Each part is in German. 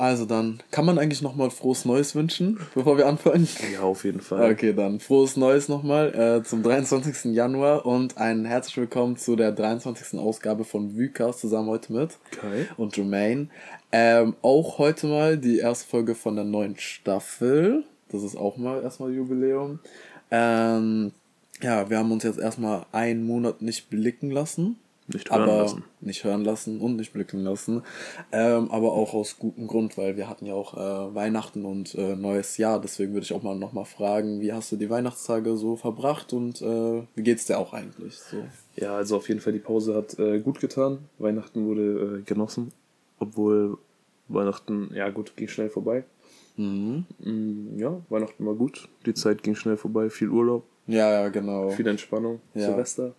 Also dann, kann man eigentlich nochmal frohes Neues wünschen, bevor wir anfangen? Ja, auf jeden Fall. Okay, dann frohes Neues nochmal äh, zum 23. Januar und ein herzlich willkommen zu der 23. Ausgabe von Vucast zusammen heute mit Kai und Jermaine. Ähm, auch heute mal die erste Folge von der neuen Staffel. Das ist auch mal erstmal Jubiläum. Ähm, ja, wir haben uns jetzt erstmal einen Monat nicht blicken lassen. Nicht hören aber lassen. Nicht hören lassen und nicht blicken lassen. Ähm, aber auch aus gutem Grund, weil wir hatten ja auch äh, Weihnachten und äh, neues Jahr. Deswegen würde ich auch mal nochmal fragen, wie hast du die Weihnachtstage so verbracht und äh, wie geht's dir auch eigentlich? So. Ja, also auf jeden Fall die Pause hat äh, gut getan. Weihnachten wurde äh, genossen, obwohl Weihnachten, ja gut, ging schnell vorbei. Mhm. Mm, ja, Weihnachten war gut. Die Zeit ging schnell vorbei. Viel Urlaub, Ja, ja, genau. viel Entspannung. Ja. Silvester.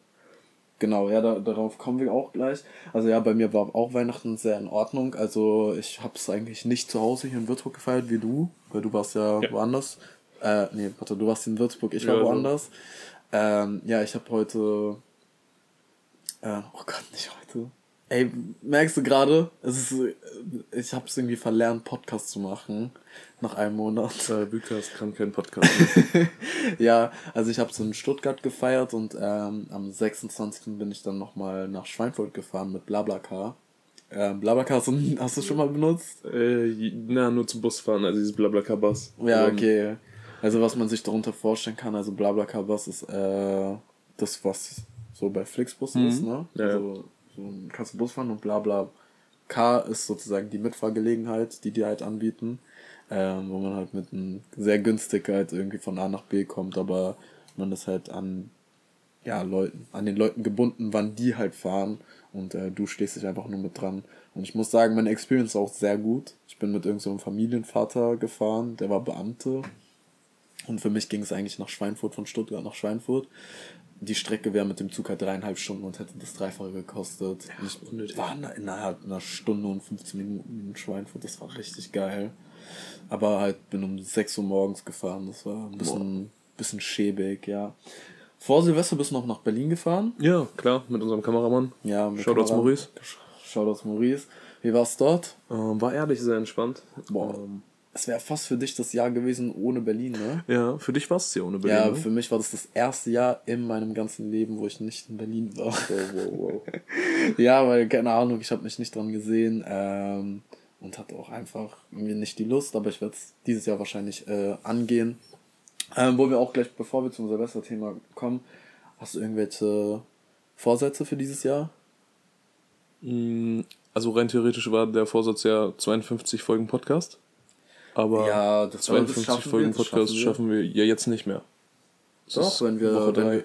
Genau, ja, da, darauf kommen wir auch gleich. Also ja, bei mir war auch Weihnachten sehr in Ordnung. Also ich habe es eigentlich nicht zu Hause hier in Würzburg gefeiert wie du, weil du warst ja, Ja. woanders. Äh, nee, warte, du warst in Würzburg, ich war Ja, so. woanders. Ähm, ja, ich habe heute, äh, oh Gott, nicht heute. Ey, merkst du gerade, es ist, ich habe es irgendwie verlernt, Podcast zu machen nach einem Monat. Äh, kann keinen Podcast mehr. ja, also ich habe es in Stuttgart gefeiert und ähm, am 26. bin ich dann nochmal nach Schweinfurt gefahren mit Blablacar. Ähm, Blablacar hast du, hast du schon mal benutzt? äh, na, nur zum Busfahren, also dieses Blablacar-Bus. Ja, Und okay. Also was man sich darunter vorstellen kann, also Blablacar Bus ist äh, das, was so bei Flixbus Mhm. ist, ne? Ja, ja. Also so kannst du Bus fahren und Blabla Car ist sozusagen die Mitfahrgelegenheit, die die halt anbieten, ähm, wo man halt mit einem sehr günstig halt irgendwie von A nach B kommt, aber man ist halt an ja, Leuten, an den Leuten gebunden, wann die halt fahren und äh, du stehst dich einfach nur mit dran. Und ich muss sagen, meine Experience auch sehr gut. Ich bin mit irgendeinem so Familienvater gefahren, der war Beamte. Und für mich ging es eigentlich nach Schweinfurt, von Stuttgart nach Schweinfurt. Die Strecke wäre mit dem Zug halt dreieinhalb Stunden und hätte das Dreifache gekostet. Und ich unnötig. war in- innerhalb einer Stunde und 15 Minuten in Schweinfurt. Das war richtig geil. Aber halt bin um 6 Uhr morgens gefahren. Das war ein bisschen, bisschen schäbig, ja. Vor Silvester bist du noch nach Berlin gefahren. Ja, klar, mit unserem Kameramann. Ja, mit Shoutouts Kamera- Maurice. Shoutouts Maurice. Wie war's dort? Ähm, war ehrlich sehr entspannt. Boah. Ähm, Es wäre fast für dich das Jahr gewesen ohne Berlin, ne? ja, für dich war es ja ohne Berlin. Ja, ne? für mich war das das erste Jahr in meinem ganzen Leben, wo ich nicht in Berlin war. Wow, wow, wow. ja, weil, keine Ahnung, ich habe mich nicht dran gesehen ähm, und hatte auch einfach irgendwie nicht die Lust, aber ich werde es dieses Jahr wahrscheinlich äh, angehen. Ähm, wo wir auch gleich, bevor wir zum Silvester-Thema kommen, hast du irgendwelche Vorsätze für dieses Jahr? Mm, Also rein theoretisch war der Vorsatz ja 52 Folgen Podcast. Aber Ja, das- das 52 schaffen wir, Folgen das Podcast schaffen wir. wir ja jetzt nicht mehr. Das Doch, wenn wir, wenn wir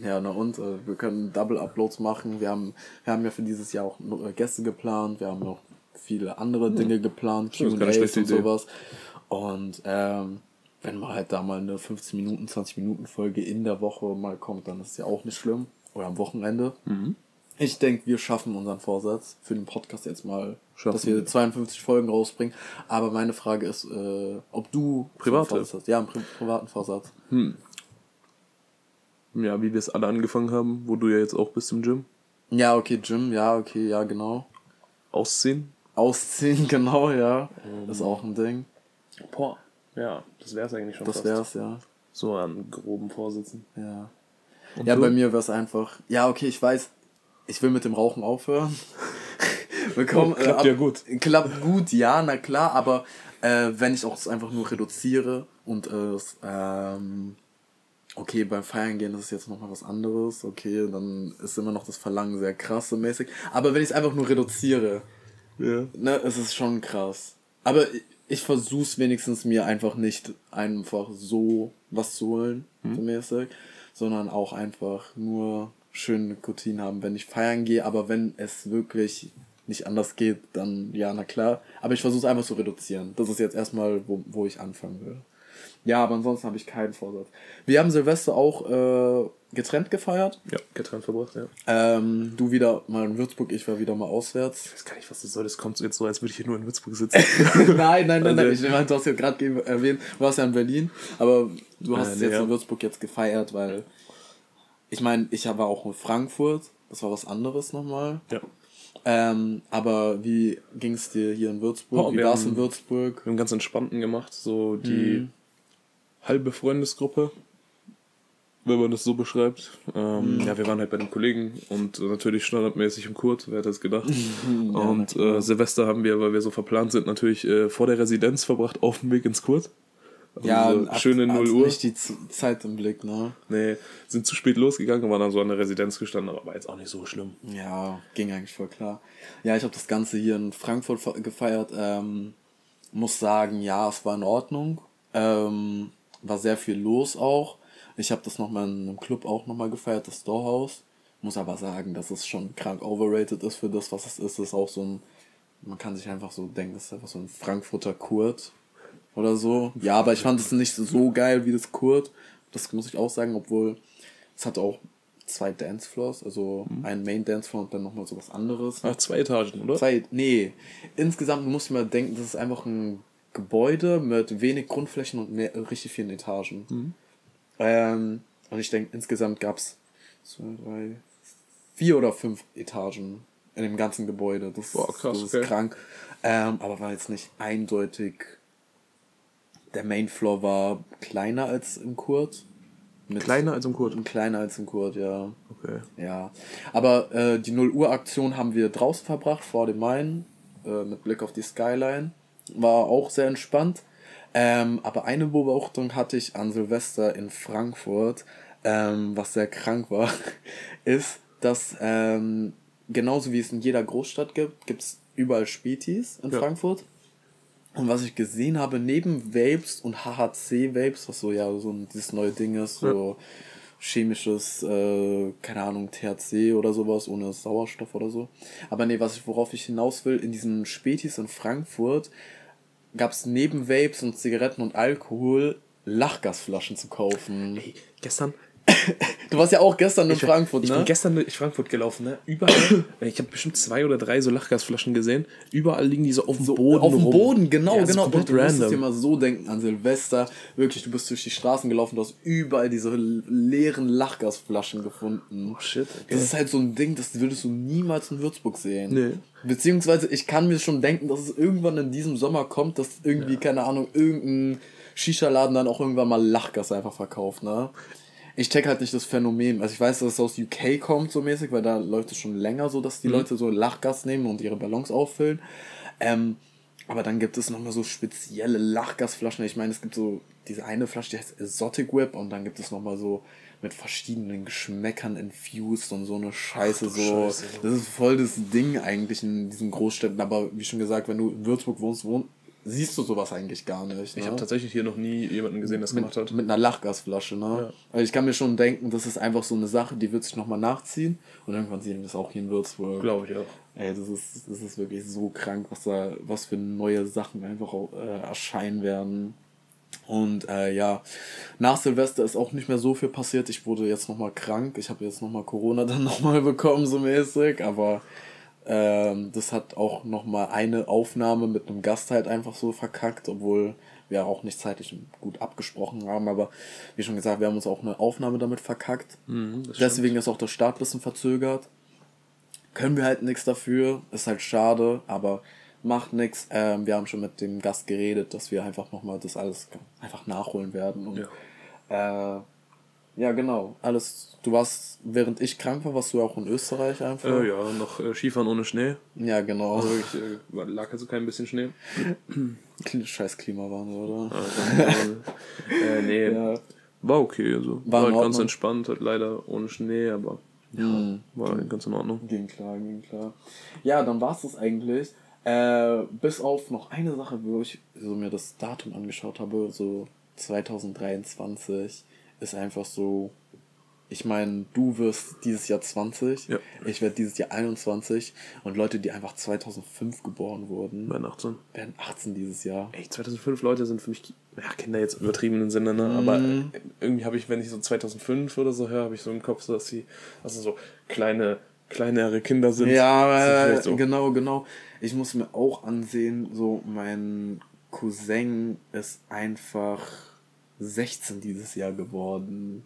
ja, na und, äh, wir können Double Uploads machen. Wir haben, wir haben ja für dieses Jahr auch äh, Gäste geplant. Wir haben noch viele andere Dinge geplant, Hm. Das ist keine Q&As und Idee. sowas. Und ähm, wenn mal halt da mal eine 15 Minuten, 20 Minuten Folge in der Woche mal kommt, dann ist ja auch nicht schlimm. Oder am Wochenende. Mhm. Ich denke, wir schaffen unseren Vorsatz für den Podcast jetzt mal, Schaffen dass wir wir. 52 Folgen rausbringen. Aber meine Frage ist, äh, ob du Private? Vorsatz hast. Ja, einen pri privaten Vorsatz. Ja, wie wir es alle angefangen haben, wo du ja jetzt auch bist im Gym. Ja, okay, Gym, ja, okay, ja, genau. Ausziehen. Ausziehen, genau, ja. Ist auch ein Ding. Boah. Ja, das wäre es eigentlich schon Das fast. wär's, ja. So an groben Vorsitzen. Ja, Und ja du? bei mir wär's einfach. Ja, okay, ich weiß, ich will mit dem Rauchen aufhören. Wir kommen, Oh, klappt ab- ja gut. Klappt gut, ja, na klar, aber äh, wenn ich auch es einfach nur reduziere und es, ähm, okay, beim Feiern gehen ist es jetzt nochmal was anderes, okay, dann ist immer noch das Verlangen sehr krass so mäßig. Aber wenn ich es einfach nur reduziere, Ja. ne, es ist schon krass. Aber ich, versuch's wenigstens mir einfach nicht einfach so was zu holen, so mäßig, sondern auch einfach nur schön Nikotin haben, wenn ich feiern gehe, aber wenn es wirklich nicht anders geht, dann ja, na klar. Aber ich versuche einfach zu reduzieren. Das ist jetzt erstmal, wo, wo ich anfangen will. Ja, aber ansonsten habe ich keinen Vorsatz. Wir haben Silvester auch äh, getrennt gefeiert. Ja, getrennt verbracht, ja. Ähm, du wieder mal in Würzburg, ich war wieder mal auswärts. Ich weiß gar nicht, was das soll. Das kommt jetzt so, als würde ich hier nur in Würzburg sitzen. nein, nein, nein, nein. Also- Ich meine, du hast ja gerade ge- erwähnt, du warst ja in Berlin, aber du hast Äh, es nee, jetzt ja. in Würzburg jetzt gefeiert, weil ich meine, ich war auch in Frankfurt, das war was anderes nochmal. ja. Ähm, aber wie ging es dir hier in Würzburg? Oh, wie war es in Würzburg? Wir haben ganz entspannten gemacht, so die Mhm. halbe Freundesgruppe, wenn man das so beschreibt. Ähm, Mhm. Ja, wir waren halt bei den Kollegen und natürlich standardmäßig im Kurt, wer hätte es gedacht. Ja, und äh, Silvester haben wir, weil wir so verplant sind, natürlich äh, vor der Residenz verbracht, auf dem Weg ins Kurt. Ja, so hat- schöne hat 0 Uhr. nicht die Zeit im Blick, ne? Nee, sind zu spät losgegangen und waren dann so an der Residenz gestanden, aber war jetzt auch nicht so schlimm. Ja, ging eigentlich voll klar. Ja, ich habe das Ganze hier in Frankfurt fe- gefeiert. Ähm, muss sagen, ja, es war in Ordnung. Ähm, war sehr viel los auch. Ich habe das nochmal in einem Club auch nochmal gefeiert, das Storehouse. Muss aber sagen, dass es schon krank overrated ist für das, was es ist. Es ist auch so ein, man kann sich einfach so denken, es ist einfach so ein Frankfurter Kurt oder so. Ja, aber ich fand es nicht so geil wie das Kurt. Das muss ich auch sagen, obwohl es hat auch zwei Dancefloors, also ein Main Dancefloor und dann nochmal so was anderes. Ach, zwei Etagen, oder? Zwei, nee. Insgesamt muss ich mal denken, das ist einfach ein Gebäude mit wenig Grundflächen und mehr, richtig vielen Etagen. Ähm, und ich denke, insgesamt gab es zwei, drei, vier oder fünf Etagen in dem ganzen Gebäude. Das, Boah, krass, das ist okay. krank. Ähm, aber war jetzt nicht eindeutig. Der Main Floor war kleiner als im Kurt. Kleiner als im Kurt. Kleiner als im Kurt, ja. Okay. Ja, aber äh, die 0 Uhr Aktion haben wir draußen verbracht, vor dem Main, äh, mit Blick auf die Skyline. War auch sehr entspannt. Ähm, aber eine Beobachtung hatte ich an Silvester in Frankfurt, ähm, was sehr krank war, ist, dass ähm, genauso wie es in jeder Großstadt gibt, gibt es überall Spätis in Ja. Frankfurt. Und was ich gesehen habe, neben Vapes und HHC-Vapes, was so ja so ein, dieses neue Ding ist, so chemisches, äh, keine Ahnung, THC oder sowas, ohne Sauerstoff oder so. Aber nee, was ich, worauf ich hinaus will, in diesen Spätis in Frankfurt gab es neben Vapes und Zigaretten und Alkohol Lachgasflaschen zu kaufen. Ey, gestern. Du warst ja auch gestern in Ich, Frankfurt, ich ne? bin gestern durch Frankfurt gelaufen, ne? Überall. ich habe bestimmt zwei oder drei so Lachgasflaschen gesehen. Überall liegen die so auf dem Boden. auf dem. Boden, genau, Ja, so genau. Und du musst es dir random. mal so denken an Silvester. Wirklich, du bist durch die Straßen gelaufen, du hast überall diese leeren Lachgasflaschen gefunden. Oh, shit, okay. Das ist halt so ein Ding, das würdest du niemals in Würzburg sehen. Nee. Beziehungsweise, ich kann mir schon denken, dass es irgendwann in diesem Sommer kommt, dass irgendwie, keine Ahnung, irgendein Shisha-Laden dann auch irgendwann mal Lachgas einfach verkauft, ne? Ich check halt nicht das Phänomen. Also ich weiß, dass es aus UK kommt so mäßig, weil da läuft es schon länger so, dass die Leute so Lachgas nehmen und ihre Ballons auffüllen. Ähm, aber dann gibt es nochmal so spezielle Lachgasflaschen. Ich meine, es gibt so diese eine Flasche, die heißt Exotic Whip und dann gibt es nochmal so mit verschiedenen Geschmäckern infused und so eine Scheiße Ach so. Scheiße. Das ist voll das Ding eigentlich in diesen Großstädten. Aber wie schon gesagt, wenn du in Würzburg wohnst, wohn siehst du sowas eigentlich gar nicht. Ich ne? habe tatsächlich hier noch nie jemanden gesehen, der das gemacht hat. mit einer Lachgasflasche, ne? Ja. Also ich kann mir schon denken, das ist einfach so eine Sache, die wird sich nochmal nachziehen und irgendwann sehen wir das auch hier in Würzburg. Glaube ich auch. Ey, das ist, das ist wirklich so krank, was da, was für neue Sachen einfach auch, äh, erscheinen werden. Und äh, ja, nach Silvester ist auch nicht mehr so viel passiert. Ich wurde jetzt nochmal krank. Ich habe jetzt nochmal Corona dann nochmal bekommen, so mäßig. Aber ähm, das hat auch nochmal eine Aufnahme mit einem Gast halt einfach so verkackt, obwohl wir auch nicht zeitlich gut abgesprochen haben. Aber wie schon gesagt, wir haben uns auch eine Aufnahme damit verkackt. Mhm, Deswegen ist auch der Start ein bisschen verzögert. Können wir halt nichts dafür. Ist halt schade, aber macht nichts. Ähm, wir haben schon mit dem Gast geredet, dass wir einfach nochmal das alles einfach nachholen werden. Und, ja. Äh, ja, genau. Alles. Du warst, während ich krank war, warst du auch in Österreich einfach. Äh, ja, noch äh, Skifahren ohne Schnee. Ja, genau. Also wirklich, äh, lag also kein bisschen Schnee. Scheiß Klimawandel, oder? äh, nee, Ja. war okay. Also. War War, halt ganz entspannt, halt leider ohne Schnee, aber ja, Hm. war ganz in Ordnung. Ging klar, ging klar. Ja, dann war es das eigentlich. Äh, bis auf noch eine Sache, wo ich so mir das Datum angeschaut habe, so 2023 ist einfach so. Ich meine, du wirst dieses Jahr 20, Ja. ich werde dieses Jahr 21 und Leute, die einfach 2005 geboren wurden, Bei 18. werden 18 dieses Jahr. Ey, 2005 Leute sind für mich, ja, Kinder jetzt im übertriebenen Sinne, ne? aber Mhm. äh, irgendwie habe ich, wenn ich so 2005 oder so höre, habe ich so im Kopf, dass sie also so kleine, kleinere Kinder sind. Ja, Sind äh, so. genau, genau. Ich muss mir auch ansehen, so mein Cousin ist einfach 16 dieses Jahr geworden.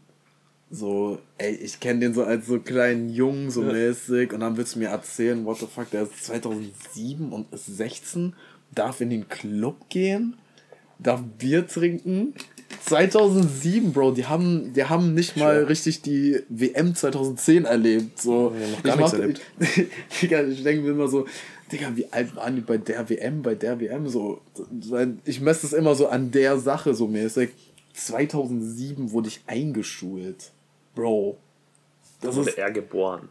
So, ey, ich kenne den so als so kleinen Jungen, so ja. mäßig. Und dann willst du mir erzählen, what the fuck, der ist 2007 und ist 16, darf in den Club gehen, darf Bier trinken. 2007, Bro, die haben, die haben nicht mal richtig die WM 2010 erlebt. So. Ja, noch gar ich, nichts erlebt. Ich, ich denke mir immer so, Digga, wie alt waren die bei der WM, bei der WM? So, ich messe es immer so an der Sache so mäßig. 2007 wurde ich eingeschult. Bro. Das da wurde ist, er geboren.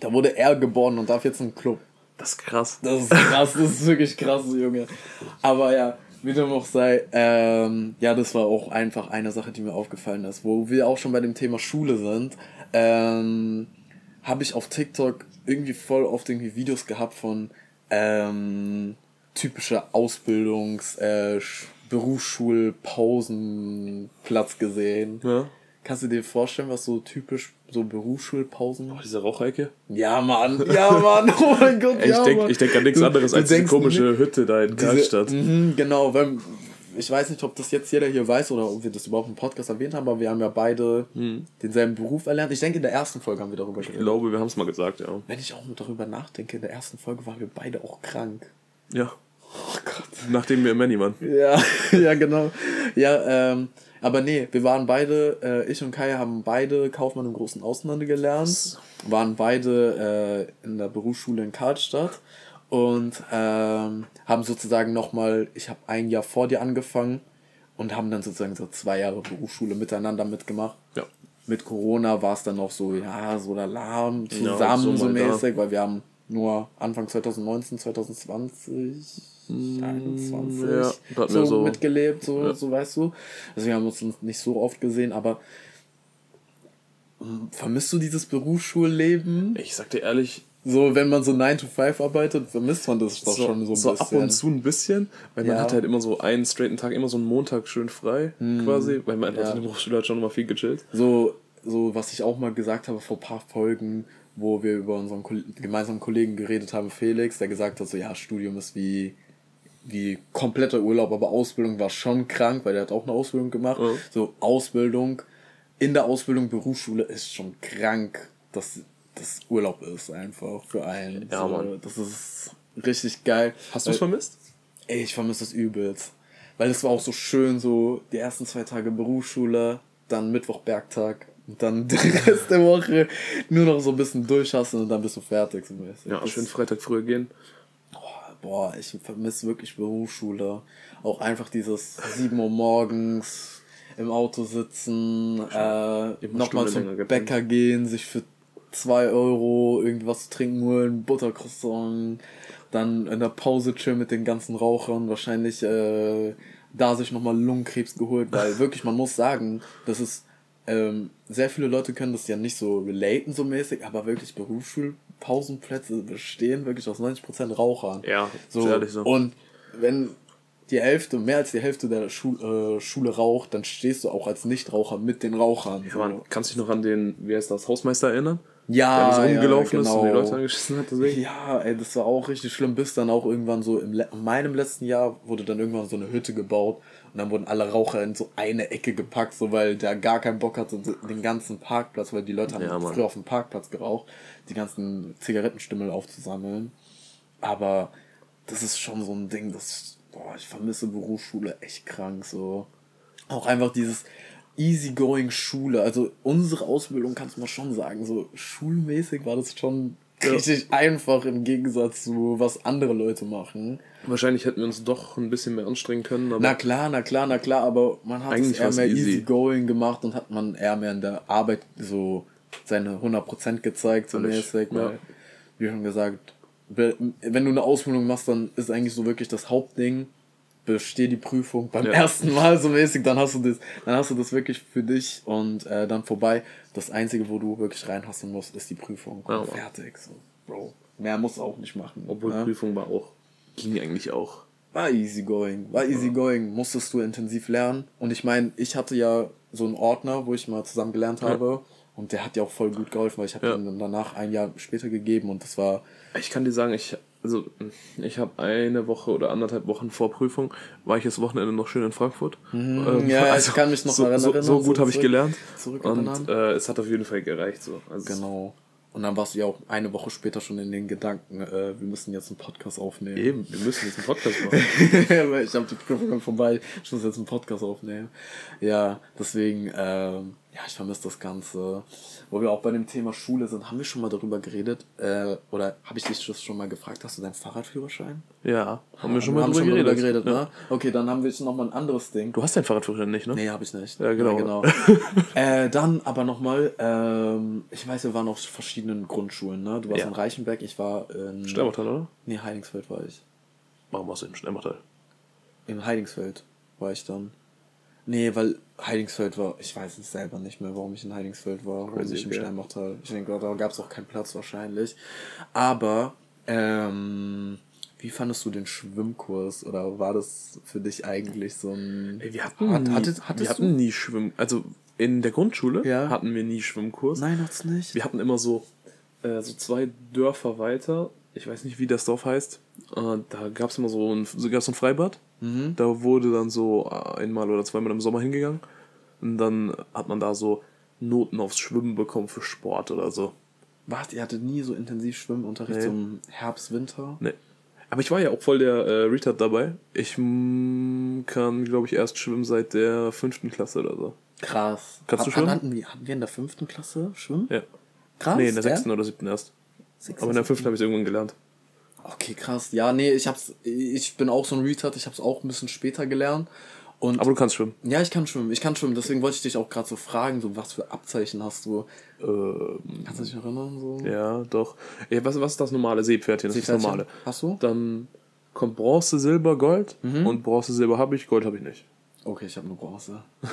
Da wurde er geboren und darf jetzt einen Club. Das ist krass. Das ist krass, das ist wirklich krass, Junge. Aber ja, wie dem auch sei, ähm, ja, das war auch einfach eine Sache, die mir aufgefallen ist. Wo wir auch schon bei dem Thema Schule sind, ähm, habe ich auf TikTok irgendwie voll oft irgendwie Videos gehabt von ähm, typischer Ausbildungs-, äh, Berufsschulpausenplatz gesehen. Ja. Kannst du dir vorstellen, was so typisch so Berufsschulpausen? Oh, diese Rauchecke? Ja, Mann. Ja, Mann. Oh mein Gott. ich ja, denke denk an nichts anderes als die komische Hütte da in Karlstadt. Mh, genau, weil ich weiß nicht, ob das jetzt jeder hier weiß oder ob wir das überhaupt im Podcast erwähnt haben, aber wir haben ja beide mhm. denselben Beruf erlernt. Ich denke, in der ersten Folge haben wir darüber geredet. Ich glaube, wir haben es mal gesagt, ja. Wenn ich auch nur darüber nachdenke, in der ersten Folge waren wir beide auch krank. Ja. Oh Gott. Nachdem wir Manny waren. Ja, ja, genau. Ja, ähm, aber nee, wir waren beide, äh, ich und Kai haben beide Kaufmann im großen Außenlande gelernt, waren beide äh, in der Berufsschule in Karlstadt und ähm, haben sozusagen nochmal, ich habe ein Jahr vor dir angefangen und haben dann sozusagen so zwei Jahre Berufsschule miteinander mitgemacht. Ja. Mit Corona war es dann noch so, ja, so Alarm zusammen ja, so, so mäßig, weil wir haben nur Anfang 2019, 2020 21 ja, so, so, mitgelebt, so, ja. so weißt du. Also wir haben uns nicht so oft gesehen, aber hm, vermisst du dieses Berufsschulleben? Ich sag dir ehrlich, so, wenn man so 9 to 5 arbeitet, vermisst man das doch so, schon so ein so bisschen. So ab und zu ein bisschen, weil ja. man hat halt immer so einen straighten Tag, immer so einen Montag schön frei, mhm. quasi, weil man ja. in der Berufsschule hat schon immer viel gechillt. So, so, was ich auch mal gesagt habe vor ein paar Folgen, wo wir über unseren gemeinsamen Kollegen geredet haben, Felix, der gesagt hat, so, ja, Studium ist wie wie kompletter Urlaub, aber Ausbildung war schon krank, weil der hat auch eine Ausbildung gemacht. Ja. So Ausbildung, in der Ausbildung Berufsschule ist schon krank, dass das Urlaub ist einfach für einen. Ja, so, Mann. Das ist richtig geil. Hast du es vermisst? Ey, ich vermisse das übelst. Weil es war auch so schön, so die ersten zwei Tage Berufsschule, dann Mittwoch Bergtag und dann den Rest der Woche nur noch so ein bisschen durchhassen und dann bist du fertig. So ja, schön Freitag früher gehen boah, ich vermisse wirklich Berufsschule. Auch einfach dieses 7 Uhr morgens im Auto sitzen, äh, nochmal zum Bäcker gehen, sich für 2 Euro irgendwas zu trinken holen, Buttercroissant, dann in der Pause chillen mit den ganzen Rauchern, wahrscheinlich äh, da sich nochmal Lungenkrebs geholt, weil wirklich, man muss sagen, das ist ähm, sehr viele Leute können das ja nicht so relaten so mäßig, aber wirklich Berufsschul Pausenplätze bestehen wirklich aus 90% Rauchern. Ja, so. ehrlich so. Und wenn die Hälfte, mehr als die Hälfte der Schul äh, Schule raucht, dann stehst du auch als Nichtraucher mit den Rauchern. Ja, man, kannst du dich noch an den, wie heißt das, Hausmeister erinnern? Ja, der so rumgelaufen ja, genau. ist und die genau. Leute angeschissen hat. Deswegen. Ja, ey, das war auch richtig schlimm, bis dann auch irgendwann so in meinem letzten Jahr wurde dann irgendwann so eine Hütte gebaut und dann wurden alle Raucher in so eine Ecke gepackt, so weil der gar keinen Bock hatte, den ganzen Parkplatz, weil die Leute haben ja, früher auf dem Parkplatz geraucht, die ganzen Zigarettenstimmel aufzusammeln. Aber das ist schon so ein Ding, das, boah, ich vermisse Berufsschule echt krank, so. Auch einfach dieses easygoing Schule. Also unsere Ausbildung kannst du mal schon sagen, so schulmäßig war das schon ja. richtig einfach im Gegensatz zu was andere Leute machen. Wahrscheinlich hätten wir uns doch ein bisschen mehr anstrengen können. na klar, na klar, na klar, aber man hat es eher mehr easy. easygoing gemacht und hat man eher mehr in der Arbeit so seine 100% gezeigt, so mäßig. Ja. wie schon gesagt, wenn du eine Ausbildung machst, dann ist eigentlich so wirklich das Hauptding, besteh die Prüfung beim ja. ersten Mal so mäßig, dann hast du das, dann hast du das wirklich für dich und äh, dann vorbei. Das Einzige, wo du wirklich reinhassen musst, ist die Prüfung. Ja, fertig. So, Bro. Mehr musst du auch nicht machen. Obwohl ja? Prüfung war auch, ging eigentlich auch. War easy going, war easy going, musstest du intensiv lernen. Und ich meine, ich hatte ja so einen Ordner, wo ich mal zusammen gelernt habe. Und der hat ja auch voll gut geholfen, weil ich habe ja. ihn dann danach ein Jahr später gegeben und das war. Ich kann dir sagen, ich Also, ich habe eine Woche oder anderthalb Wochen vor Prüfung, war ich das Wochenende noch schön in Frankfurt. Mhm, ähm, ja, also ich kann mich noch so, erinnern. So, so gut habe ich gelernt. Und äh, es hat auf jeden Fall gereicht. So. Also genau. Und dann warst du ja auch eine Woche später schon in den Gedanken, äh, wir müssen jetzt einen Podcast aufnehmen. Eben, wir müssen jetzt einen Podcast machen. ich habe die Prüfung vorbei, ich muss jetzt einen Podcast aufnehmen. Ja, deswegen, ähm, ja, ich vermisse das Ganze. Wo wir auch bei dem Thema Schule sind, haben wir schon mal darüber geredet? Äh, oder habe ich dich das schon mal gefragt? Hast du deinen Fahrradführerschein? Ja, haben wir schon mal, drüber, schon geredet. drüber geredet. Ja. ne? Okay, dann haben wir jetzt nochmal ein anderes Ding. Du hast deinen Fahrradführerschein nicht, ne? Nee, habe ich nicht. Ja, genau. Ja, genau. äh, dann aber nochmal, ähm, ich weiß, wir waren auf verschiedenen Grundschulen, ne? Du warst in Reichenberg, ich war in... Steinbachtal, oder? Nee, Heidingsfeld war ich. Warum warst du in Steinbachtal? In Heidingsfeld war ich dann. Nee, weil Heidingsfeld war, ich weiß es selber nicht mehr, warum ich in Heidingsfeld war, warum ich im Steinbachtal. Ich denke, da gab es auch keinen Platz wahrscheinlich. Aber, ähm, wie fandest du den Schwimmkurs? Oder war das für dich eigentlich so ein. Wir hatten, hat, nie, hattest wir hatten nie Schwimm. Also in der Grundschule ja. hatten wir nie Schwimmkurs. Nein, hat's nicht. Wir hatten immer so, äh, so zwei Dörfer weiter. Ich weiß nicht, wie das Dorf heißt. Äh, da gab es immer so ein, so, gab's ein Freibad. Mhm. Da wurde dann so einmal oder zweimal im Sommer hingegangen. Und dann hat man da so Noten aufs Schwimmen bekommen für Sport oder so. Was? Ihr hattet nie so intensiv Schwimmunterricht nee. zum Herbst, Winter? Nee. Aber ich war ja auch voll der äh, Retard dabei. Ich mm, kann, glaube ich, erst schwimmen seit der fünften Klasse oder so. Krass. Kannst du schwimmen? Hatten wir, hatten wir in der fünften Klasse schwimmen? Ja. Krass. Nee, in der sechsten oder siebten erst. Sechste, Aber in der fünften habe ich irgendwann gelernt. Okay, krass. Ja, nee, ich hab's, ich bin auch so ein Retard, ich hab's auch ein bisschen später gelernt. Und Aber du kannst schwimmen. Ja, ich kann schwimmen. Ich kann schwimmen. Deswegen wollte ich dich auch gerade so fragen, so was für Abzeichen hast du? Ähm, Kannst du dich erinnern? So? Ja, doch. Ja, was, was ist das normale Seepferdchen? Das Seepferdchen? ist das normale. Hast du? Dann kommt Bronze, Silber, Gold. Mhm. Und Bronze, Silber habe ich, Gold habe ich nicht. Okay, ich habe nur Bronze.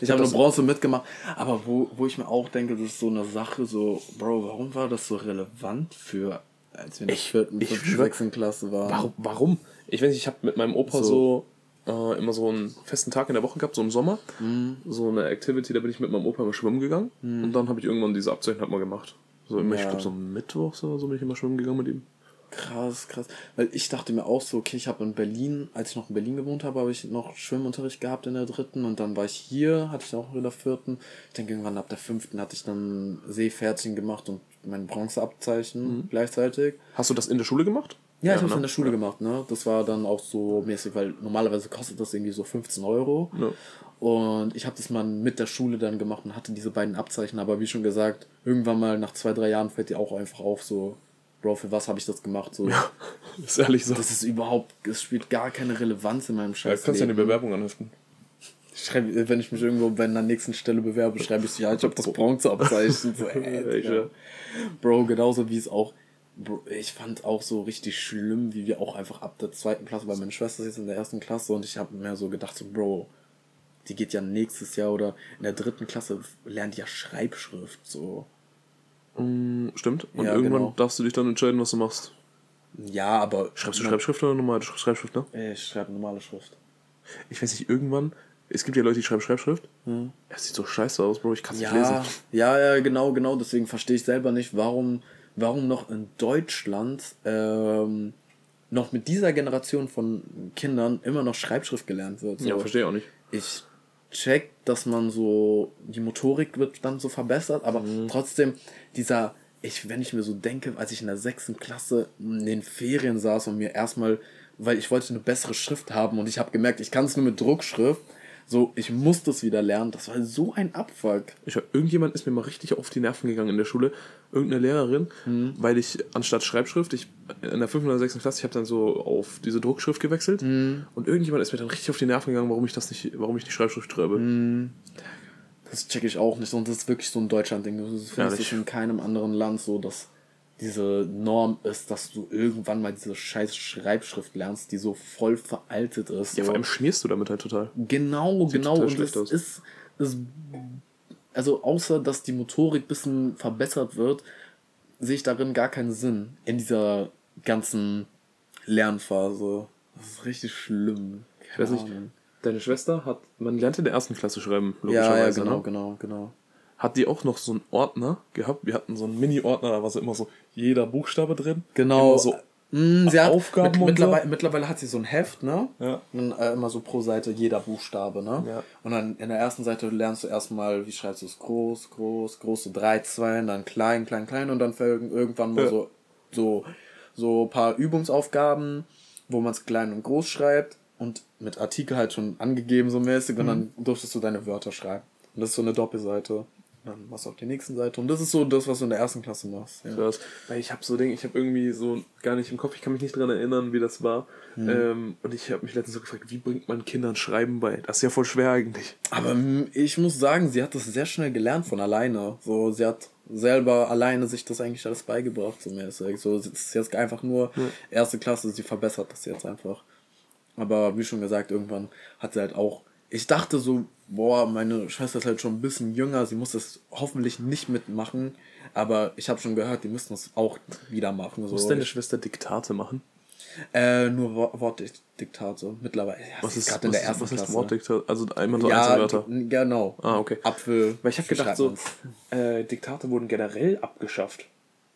Ich habe nur Bronze mitgemacht. Aber wo, wo ich mir auch denke, das ist so eine Sache, so, Bro, warum war das so relevant für als wir in der vierten, fünften, sechsten Klasse waren. Warum? warum? Ich weiß nicht, ich habe mit meinem Opa so, so äh, immer so einen festen Tag in der Woche gehabt, so im Sommer. Mhm. So eine Activity, da bin ich mit meinem Opa immer schwimmen gegangen. Mhm. Und dann habe ich irgendwann diese Abzeichen halt mal gemacht. So immer, ja. ich glaube so Mittwochs oder so bin ich immer schwimmen gegangen mit ihm. Krass, krass. Weil ich dachte mir auch so, okay, ich habe in Berlin, als ich noch in Berlin gewohnt habe, habe ich noch Schwimmunterricht gehabt in der dritten und dann war ich hier, hatte ich auch in der vierten. Ich denke, irgendwann ab der fünften hatte ich dann Seepferdchen gemacht und mein Bronzeabzeichen mhm. gleichzeitig. Hast du das in der Schule gemacht? Ja, ich habe es ne? in der Schule ja. gemacht, ne? Das war dann auch so mäßig, weil normalerweise kostet das irgendwie so 15 Euro. Ja. Und ich habe das mal mit der Schule dann gemacht und hatte diese beiden Abzeichen, aber wie schon gesagt, irgendwann mal nach zwei, drei Jahren fällt dir auch einfach auf, so, Bro, für was habe ich das gemacht? So, ja, ist ehrlich so. Das ist überhaupt, es spielt gar keine Relevanz in meinem Scheiß. Ja, kannst ja eine Bewerbung anheften. Ich schreibe, wenn ich mich irgendwo bei einer nächsten Stelle bewerbe, schreibe ich ja, ich habe das Bronzeabzeichen. so, ey, Bro, genauso wie es auch. Bro, ich fand auch so richtig schlimm, wie wir auch einfach ab der zweiten Klasse, weil meine Schwester ist jetzt in der ersten Klasse und ich habe mir so gedacht, so, Bro, die geht ja nächstes Jahr oder in der dritten Klasse lernt ja Schreibschrift, so. Mm, stimmt. Und ja, irgendwann genau. darfst du dich dann entscheiden, was du machst. Ja, aber. Schreibst du Schreibschrift oder normale Schreibschrift, ne? Ich schreibe normale Schrift. Ich weiß nicht, irgendwann. Es gibt ja Leute, die schreiben Schreibschrift. Hm. Es sieht so scheiße aus, Bro. Ich kann es ja, nicht lesen. Ja, ja, genau, genau. Deswegen verstehe ich selber nicht, warum, warum noch in Deutschland ähm, noch mit dieser Generation von Kindern immer noch Schreibschrift gelernt wird. So. Ja, verstehe auch nicht. Ich check, dass man so, die Motorik wird dann so verbessert, aber mhm. trotzdem, dieser, ich, wenn ich mir so denke, als ich in der sechsten Klasse in den Ferien saß und mir erstmal, weil ich wollte eine bessere Schrift haben und ich habe gemerkt, ich kann es nur mit Druckschrift, so, ich muss das wieder lernen. Das war so ein Abfuck. Ich, irgendjemand ist mir mal richtig auf die Nerven gegangen in der Schule. Irgendeine Lehrerin, mhm. weil ich anstatt Schreibschrift, ich in der 5. oder 6. Klasse, ich habe dann so auf diese Druckschrift gewechselt. Mhm. Und irgendjemand ist mir dann richtig auf die Nerven gegangen, warum ich das nicht, warum ich die Schreibschrift schreibe. Mhm. Das checke ich auch nicht. Und das ist wirklich so ein Deutschland-Ding. Du findest ja, in keinem anderen Land so, dass diese Norm ist, dass du irgendwann mal diese scheiß Schreibschrift lernst, die so voll veraltet ist. Ja, vor allem schmierst du damit halt total. Genau, Sieht genau. Und es aus. ist, ist, also außer, dass die Motorik ein bisschen verbessert wird, sehe ich darin gar keinen Sinn in dieser ganzen Lernphase. Das ist richtig schlimm. Ich weiß nicht, deine Schwester hat, man lernt in der ersten Klasse schreiben, logischerweise. Ja, ja genau, ne? genau, genau hat die auch noch so einen Ordner gehabt. Wir hatten so einen Mini-Ordner, da war so immer so jeder Buchstabe drin. Genau. Immer so Mm, sie hat Aufgaben mit, mittlerweile, so? mittlerweile hat sie so ein Heft, ne? Ja. Und, äh, immer so pro Seite jeder Buchstabe, ne? Ja. Und dann in der ersten Seite lernst du erstmal, wie schreibst du es groß, groß, große drei, zwei, dann klein, klein, klein und dann irgendwann mal ja. so, so, so ein paar Übungsaufgaben, wo man es klein und groß schreibt und mit Artikel halt schon angegeben so mäßig mhm. und dann durftest du deine Wörter schreiben. Und das ist so eine Doppelseite dann machst du auf der nächsten Seite. Und das ist so das, was du in der ersten Klasse machst. Ja. Krass. Weil ich habe so Dinge, ich habe irgendwie so gar nicht im Kopf, ich kann mich nicht dran erinnern, wie das war. Mhm. Ähm, und ich habe mich letztens so gefragt, wie bringt man Kindern Schreiben bei? Das ist ja voll schwer eigentlich. Aber ich muss sagen, sie hat das sehr schnell gelernt von alleine. So, sie hat selber alleine sich das eigentlich alles beigebracht, so mäßig. So, es ist jetzt einfach nur ja. erste Klasse, sie verbessert das jetzt einfach. Aber wie schon gesagt, irgendwann hat sie halt auch ich dachte so, boah, meine Schwester ist halt schon ein bisschen jünger, sie muss das hoffentlich nicht mitmachen. Aber ich habe schon gehört, die müssen das auch wieder machen. So. Muss deine Schwester Diktate machen? Äh, nur Wortdiktate mittlerweile. Ja, was ist gerade in der ersten was Klasse. Wortdiktate? Also einmal so ja, Einzelwörter. Genau. Ah, okay. Apfel. Weil ich habe gedacht, so äh, Diktate wurden generell abgeschafft.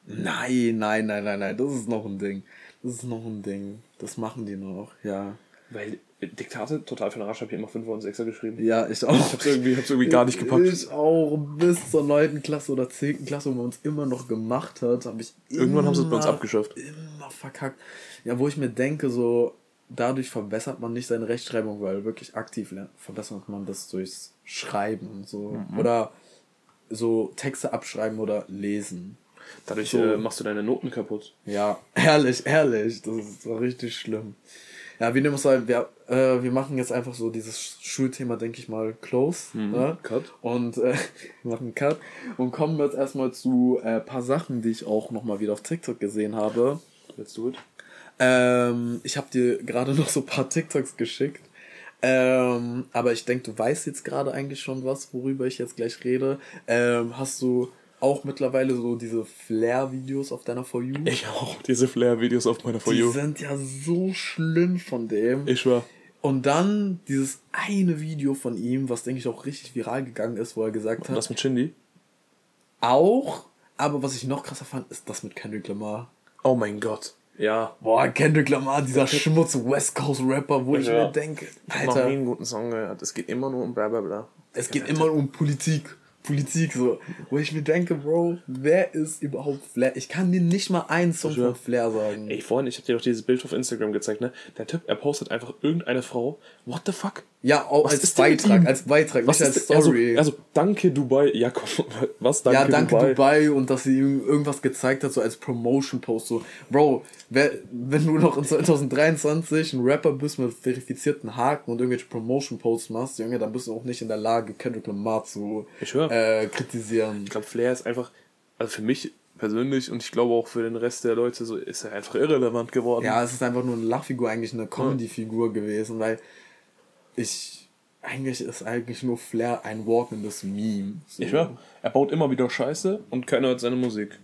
Nein, nein, nein, nein, nein. Das ist noch ein Ding. Das ist noch ein Ding. Das machen die noch, ja. Weil Diktate, total für den Arsch, habe ich immer 5 und 6er geschrieben. Ja, ich auch. Ich hab's irgendwie, hab's irgendwie gar nicht gepackt. Ich auch. Bis zur 9. Klasse oder 10. Klasse, wo man uns immer noch gemacht hat, habe ich Irgendwann haben sie es bei uns abgeschafft. Immer verkackt. Ja, wo ich mir denke, so, dadurch verbessert man nicht seine Rechtschreibung, weil wirklich aktiv lernt, verbessert man das durchs Schreiben. So. Mhm. Oder so Texte abschreiben oder lesen. Dadurch so. äh, machst du deine Noten kaputt. Ja, ehrlich, ehrlich. Das, ist, war richtig schlimm. Ja, wir nehmen uns halt, wir, äh, wir machen jetzt einfach so dieses Schulthema, denke ich mal, close. Mhm. Ne? Cut. Und äh, wir machen Cut und kommen jetzt erstmal zu ein äh, paar Sachen, die ich auch nochmal wieder auf TikTok gesehen habe. Let's do it. Ähm, ich habe dir gerade noch so ein paar TikToks geschickt. Ähm, aber ich denke, du weißt jetzt gerade eigentlich schon was, worüber ich jetzt gleich rede. Ähm, hast du auch mittlerweile so diese Flair-Videos auf deiner For You. Ich auch, diese Flair-Videos auf meiner For Die You. Die sind ja so schlimm von dem. Ich schwör. Und dann dieses eine Video von ihm, was denke ich auch richtig viral gegangen ist, wo er gesagt hat. Das mit Shindy? Auch, aber was ich noch krasser fand, ist das mit Kendrick Lamar. Oh mein Gott. Ja. Boah, Kendrick Lamar, dieser Schmutz West Coast Rapper, wo ja. ich mir denke, Alter. Ich noch nie einen guten Song gehört. Es geht immer nur um bla bla bla. Es geht immer um Politik. Politik, so, wo ich mir denke, Bro, wer ist überhaupt Flair? Ich kann dir nicht mal einen Song von Flair sagen. Ey, vorhin, ich hab dir doch dieses Bild auf Instagram gezeigt, ne? Der Typ, er postet einfach irgendeine Frau. What the fuck? Ja, auch als Beitrag, als Beitrag, was nicht als Story. Also, also, danke Dubai, ja komm, was danke Ja, danke Dubai. Dubai und dass sie ihm irgendwas gezeigt hat, so als Promotion-Post, so, Bro, wer, wenn du noch in 2023 ein Rapper bist mit verifizierten Haken und irgendwelche Promotion-Posts machst, Junge, dann bist du auch nicht in der Lage, Kendrick Lamar zu äh, kritisieren. Ich glaube, Flair ist einfach, also für mich persönlich und ich glaube auch für den Rest der Leute so ist er einfach irrelevant geworden. Ja, es ist einfach nur eine Lachfigur, eigentlich eine Comedy-Figur gewesen, weil ich eigentlich ist eigentlich nur Flair ein Walk in this Meme. So. Ich höre, er baut immer wieder Scheiße und keiner hört seine Musik.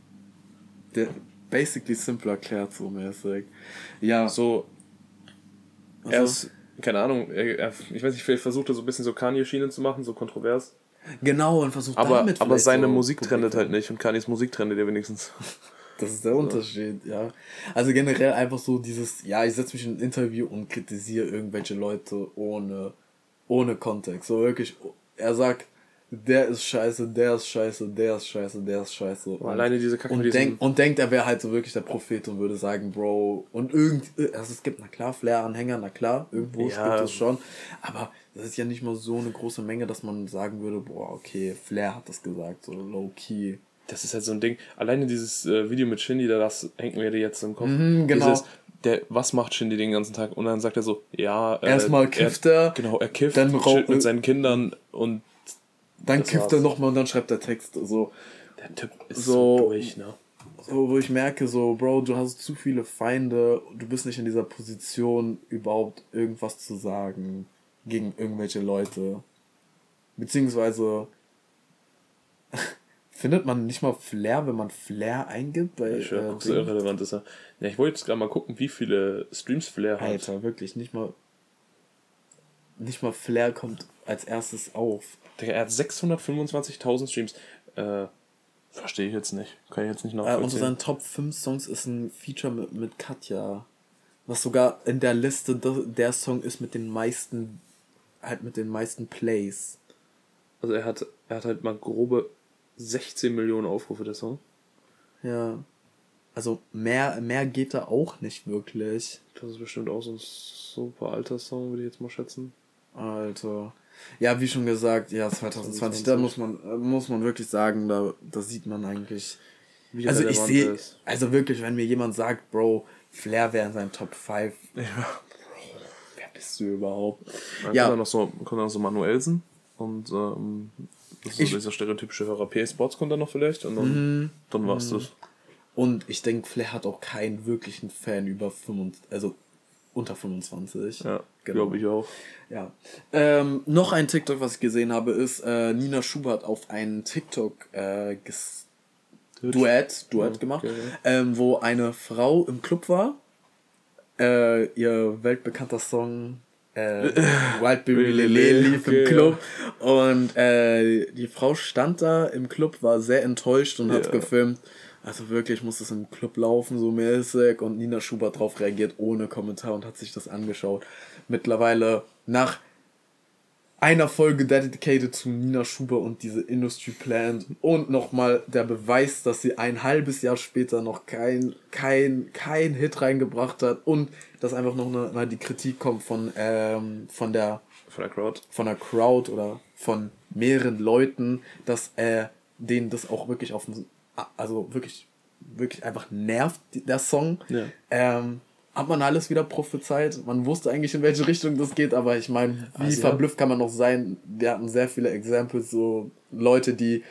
Der basically simpler erklärt so mäßig. Ja. So. Also, er ist, keine Ahnung, er, er, ich weiß nicht, vielleicht versucht er so ein bisschen so Kanye-Schienen zu machen, so kontrovers. Genau, und versucht aber, damit Aber seine so Musik trendet halt nicht und Kanyes Musik trendet ja wenigstens. Das ist der Unterschied, ja. Also generell einfach so dieses, ja, ich setze mich in ein Interview und kritisiere irgendwelche Leute ohne, ohne Kontext. So wirklich, er sagt, der ist scheiße, der ist scheiße, der ist scheiße, der ist scheiße. Und, Alleine diese Kacke und, denk, und denkt, er wäre halt so wirklich der Prophet und würde sagen, Bro, und irgend, also es gibt, na klar, Flair-Anhänger, na klar, irgendwo ja. gibt es schon, aber das ist ja nicht mal so eine große Menge, dass man sagen würde, boah, okay, Flair hat das gesagt, so low-key das ist halt so ein Ding. Alleine dieses äh, Video mit Shindy, da das hängt mir jetzt im Kopf. Mhm, genau. Dieses, der, was macht Shindy den ganzen Tag? Und dann sagt er so, ja. Äh, Erstmal kifft er, er. Genau, er kifft dann chillt mit seinen Kindern und. Dann kifft er nochmal und dann schreibt er Text. So. Der Typ ist so, so durch, ne? So, wo ich merke, so, Bro, du hast zu viele Feinde, du bist nicht in dieser Position, überhaupt irgendwas zu sagen gegen irgendwelche Leute. Beziehungsweise Findet man nicht mal Flair, wenn man Flair eingibt? Bei, ich äh, so irrelevant ist er. Ja, ich wollte jetzt gerade mal gucken, wie viele Streams Flair hat. Alter, wirklich, nicht mal. Nicht mal Flair kommt als erstes auf. er hat 625.000 Streams. Äh, Verstehe ich jetzt nicht. Kann ich jetzt nicht Äh, nachvollziehen. unter seinen Top 5 Songs ist ein Feature mit, mit Katja. Was sogar in der Liste de- der Song ist mit den meisten, halt mit den meisten Plays. also er hat, er hat halt mal grobe 16 Millionen Aufrufe, der Song. Ja. Also mehr, mehr geht da auch nicht wirklich. Das ist bestimmt auch so ein super alter Song, würde ich jetzt mal schätzen. Alter. Ja, wie schon gesagt, ja, 2020, da muss man, äh, muss man wirklich sagen, da, da sieht man eigentlich. Wie also ich sehe, also wirklich, wenn mir jemand sagt, Bro, Flair wäre in seinem Top 5. Ja. Wer bist du überhaupt? Dann Ja. kommt dann noch so, kommt dann noch so Manuelsen und ähm, das ist so Ich- dieser stereotypische Hörer P-Spots kommt dann noch vielleicht und dann, Mhm. dann war's das. Und ich denke, Flair hat auch keinen wirklichen Fan über 25, also unter 25. Ja, Genau. glaube ich auch. Ja. Ähm, noch ein TikTok, was ich gesehen habe, ist äh, Nina Schubert auf einen TikTok äh, ges Duett, Duett Ja, gemacht, okay. ähm, wo eine Frau im Club war. Äh, ihr weltbekannter Song äh, Wildberry Lele lief im Okay, Club und äh, die Frau stand da im Club, war sehr enttäuscht und hat Ja. gefilmt. Also wirklich muss es im Club laufen, so mäßig. Und Nina Schubert drauf reagiert ohne Kommentar und hat sich das angeschaut. Mittlerweile nach einer Folge dedicated zu Nina Schubert und diese Industry Plant und nochmal der Beweis, dass sie ein halbes Jahr später noch kein, kein, kein Hit reingebracht hat und dass einfach noch eine, mal die Kritik kommt von, ähm, von der Von der Crowd. von der Crowd oder von mehreren Leuten, dass äh, denen das auch wirklich auf also wirklich wirklich einfach nervt der Song. Ja. Ähm, hat man alles wieder prophezeit. Man wusste eigentlich in welche Richtung das geht, aber ich meine, wie Also verblüfft kann man noch sein? Wir hatten sehr viele Examples, so Leute, die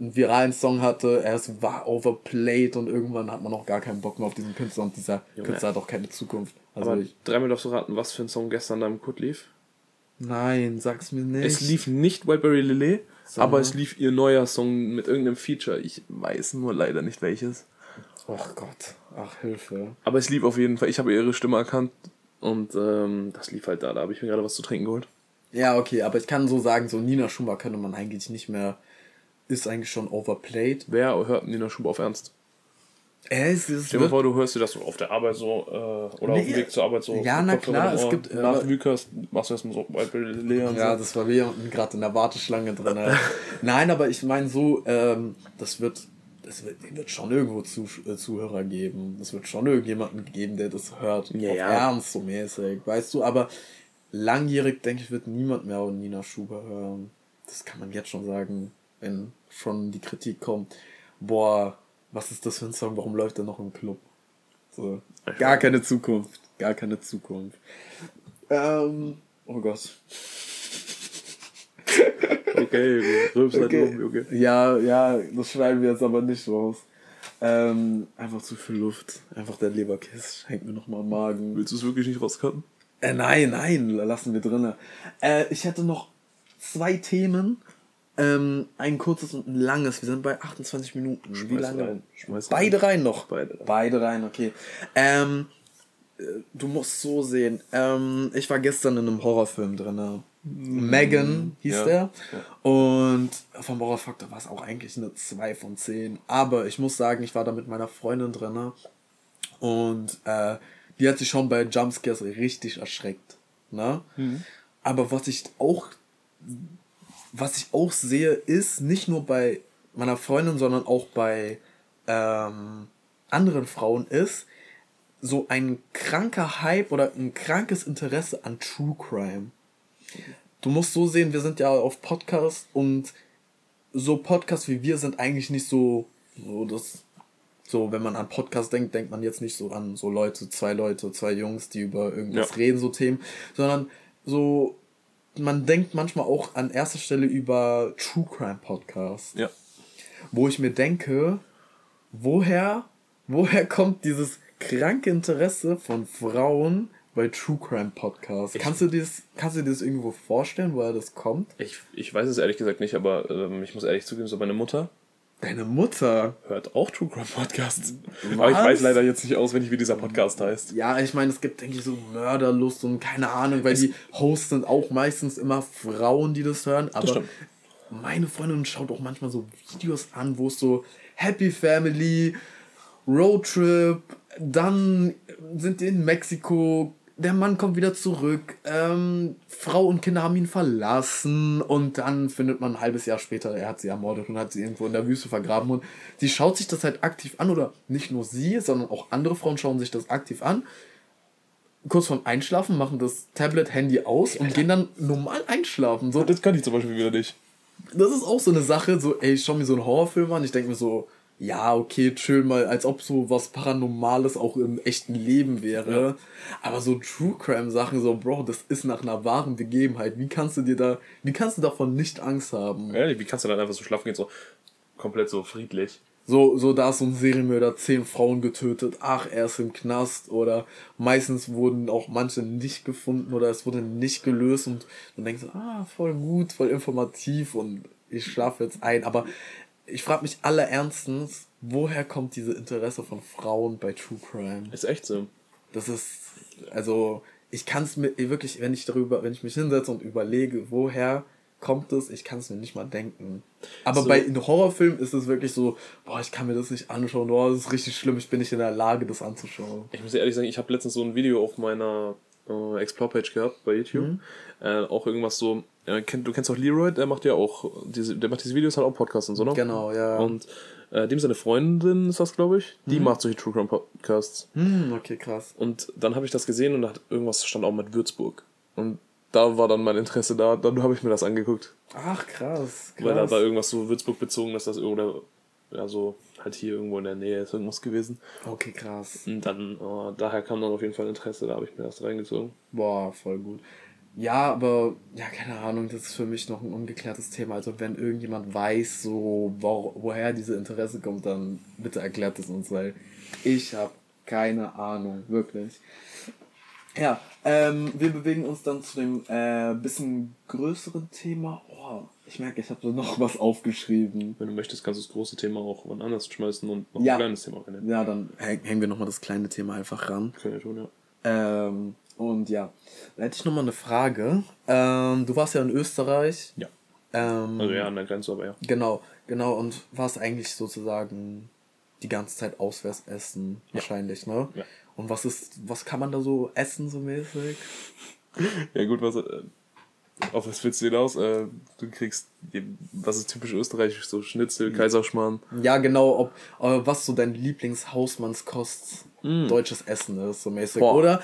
einen viralen Song hatte, es war overplayed und irgendwann hat man auch gar keinen Bock mehr auf diesen Künstler und dieser Junge. Künstler hat auch keine Zukunft. Also Aber ich, dreimal darfst du raten, was für ein Song gestern da im Kut lief. nein, sag's mir nicht. Es lief nicht Wildberry Lillet, aber es lief ihr neuer Song mit irgendeinem Feature. Ich weiß nur leider nicht welches. Ach Gott, ach Hilfe. Aber es lief auf jeden Fall. Ich habe ihre Stimme erkannt und ähm, das lief halt da. Da habe ich mir gerade was zu trinken geholt. Ja, okay, aber ich kann so sagen, so Nina Schumacher könnte man eigentlich nicht mehr, ist eigentlich schon overplayed. Wer hört Nina Schub auf Ernst? Äh, es ist Stell dir mal vor, du hörst dir das so auf der Arbeit so äh, oder Nee, auf dem Weg zur Arbeit so. ja, na klar, es gibt, äh, Nach Wükers machst du erstmal so und Ja, so. das war wir gerade in der Warteschlange drin. äh. Nein, aber ich meine so, ähm, das wird, das wird, wird schon irgendwo zu, äh, Zuhörer geben. Es wird schon irgendjemanden geben, der das hört. Ja, ja. Ernst so mäßig, weißt du. Aber langjährig, denke ich, wird niemand mehr Nina Schuber hören. Das kann man jetzt schon sagen, wenn schon die Kritik kommt. Boah, was ist das für ein Song? Warum läuft er noch im Club? So, gar keine Zukunft. Gar keine Zukunft. Ähm, oh Gott. Okay, rülpst halt Okay. rum, okay. Ja, ja, das schneiden wir jetzt aber nicht raus. Ähm, einfach zu viel Luft. Einfach der Leberkiss hängt mir nochmal am Magen. Willst du es wirklich nicht rauscutten? Äh, nein, nein, lassen wir drinne. Äh, ich hätte noch zwei Themen. Ähm, ein kurzes und ein langes. Wir sind bei 28 Minuten. Wie Schmeiß lange? rein, schmeiß Beide rein noch. Beide rein. Beide rein, okay. Ähm, äh, du musst so sehen. Ähm, ich war gestern in einem Horrorfilm drin. Megan hieß Ja, der. Und vom Horrorfaktor war es auch eigentlich eine 2 von 10. Aber ich muss sagen, ich war da mit meiner Freundin drin. Und äh, die hat sich schon bei Jumpscares richtig erschreckt. Ne? Aber was ich auch was ich auch sehe, ist nicht nur bei meiner Freundin, sondern auch bei ähm, anderen Frauen ist so ein kranker Hype oder ein krankes Interesse an True Crime. Du musst so sehen, wir sind ja auf Podcast und so Podcasts wie wir sind eigentlich nicht so, so das, so wenn man an Podcast denkt, denkt man jetzt nicht so an so Leute, zwei Leute, zwei Jungs, die über irgendwas Ja. reden, so Themen, sondern so, man denkt manchmal auch an erster Stelle über True Crime Podcasts Ja. wo ich mir denke, woher, woher kommt dieses kranke Interesse von Frauen bei True Crime Podcasts? Kannst du dir das, kannst du dir das irgendwo vorstellen, woher das kommt? Ich, ich weiß es ehrlich gesagt nicht, aber ähm, ich muss ehrlich zugeben, so meine Mutter Deine Mutter. hört auch True Crime Podcasts. Was? Aber ich weiß leider jetzt nicht auswendig, wie dieser Podcast heißt. Ja, ich meine, es gibt, denke ich, so Mörderlust und keine Ahnung, weil die Hosts sind auch meistens immer Frauen, die das hören. Aber stimmt. meine Freundin schaut auch manchmal so Videos an, wo es so Happy Family, Roadtrip, dann sind die in Mexiko, der Mann kommt wieder zurück, ähm, Frau und Kinder haben ihn verlassen und dann findet man ein halbes Jahr später, er hat sie ermordet und hat sie irgendwo in der Wüste vergraben und sie schaut sich das halt aktiv an oder nicht nur sie, sondern auch andere Frauen schauen sich das aktiv an. Kurz vorm Einschlafen machen das Tablet, Handy aus und gehen dann normal einschlafen. So, Das kann ich zum Beispiel wieder nicht. das ist auch so eine Sache, so, ey, ich schau mir so einen Horrorfilm an, ich denke mir so, ja, okay, chill mal, als ob so was Paranormales auch im echten Leben wäre. Aber so True Crime Sachen, so, Bro, das ist nach einer wahren Begebenheit. Wie kannst du dir da, wie kannst du davon nicht Angst haben? Ehrlich, wie kannst du dann einfach so schlafen gehen, so komplett so friedlich? So, so, da ist so ein Serienmörder, zehn Frauen getötet, ach, er ist im Knast oder meistens wurden auch manche nicht gefunden oder es wurde nicht gelöst und dann denkst du, ah, voll gut, voll informativ und ich schlafe jetzt ein. Aber ich frage mich aller ernstens, woher kommt diese Interesse von Frauen bei True Crime? Ist echt so. Das ist, also, ich kann es mir wirklich, wenn ich darüber, wenn ich mich hinsetze und überlege, woher kommt es, ich kann es mir nicht mal denken. Aber So. bei in Horrorfilmen ist es wirklich so, boah, ich kann mir das nicht anschauen, boah, das ist richtig schlimm, ich bin nicht in der Lage, das anzuschauen. Ich muss ehrlich sagen, ich habe letztens so ein Video auf meiner äh, Explore-Page gehabt bei YouTube. Mhm. Äh, auch irgendwas so. Du kennst auch Leroy, der macht ja auch diese, der macht diese Videos, hat auch Podcasts und so, ne? Genau, ja. Und äh, dem seine Freundin ist das, glaube ich, die macht solche True Crime Podcasts. Hm, okay, krass. Und dann habe ich das gesehen und da hat irgendwas stand auch mit Würzburg. Und da war dann mein Interesse da, dann habe ich mir das angeguckt. Ach, krass, krass. Weil da war irgendwas so Würzburg bezogen, dass das oder ja so halt hier irgendwo in der Nähe ist irgendwas gewesen. okay, krass. Und dann, äh, daher kam dann auf jeden Fall Interesse, da habe ich mir das reingezogen. Boah, voll gut. Ja, aber, ja, keine Ahnung, das ist für mich noch ein ungeklärtes Thema. Also, wenn irgendjemand weiß, so, wo, woher diese Interesse kommt, dann bitte erklärt es uns, weil ich habe keine Ahnung, wirklich. Ja, ähm, wir bewegen uns dann zu dem äh, bisschen größeren Thema. Oh, ich merke, ich habe da noch was aufgeschrieben. Wenn du möchtest, kannst du das große Thema auch wann anders schmeißen und noch Ja. ein kleines Thema reinnehmen. Ja, dann häng- hängen wir nochmal das kleine Thema einfach ran. Können wir tun, ja. Ähm, und ja, da hätte ich nochmal eine Frage. Ähm, du warst ja in Österreich. Ja. Ähm, Also ja, an der Grenze, aber ja. Genau, genau. Und warst eigentlich sozusagen die ganze Zeit auswärts essen, wahrscheinlich, ne? Ja. Und was ist, was kann man da so essen, so mäßig? Ja gut, was, äh, auf was willst du hinaus? Äh, du kriegst, was ist typisch österreichisch, so Mhm. Schnitzel, Kaiserschmarrn. Ja, genau, ob, äh, was so dein Lieblingshausmannskost Mm. deutsches Essen ist, so mäßig. Boah. Oder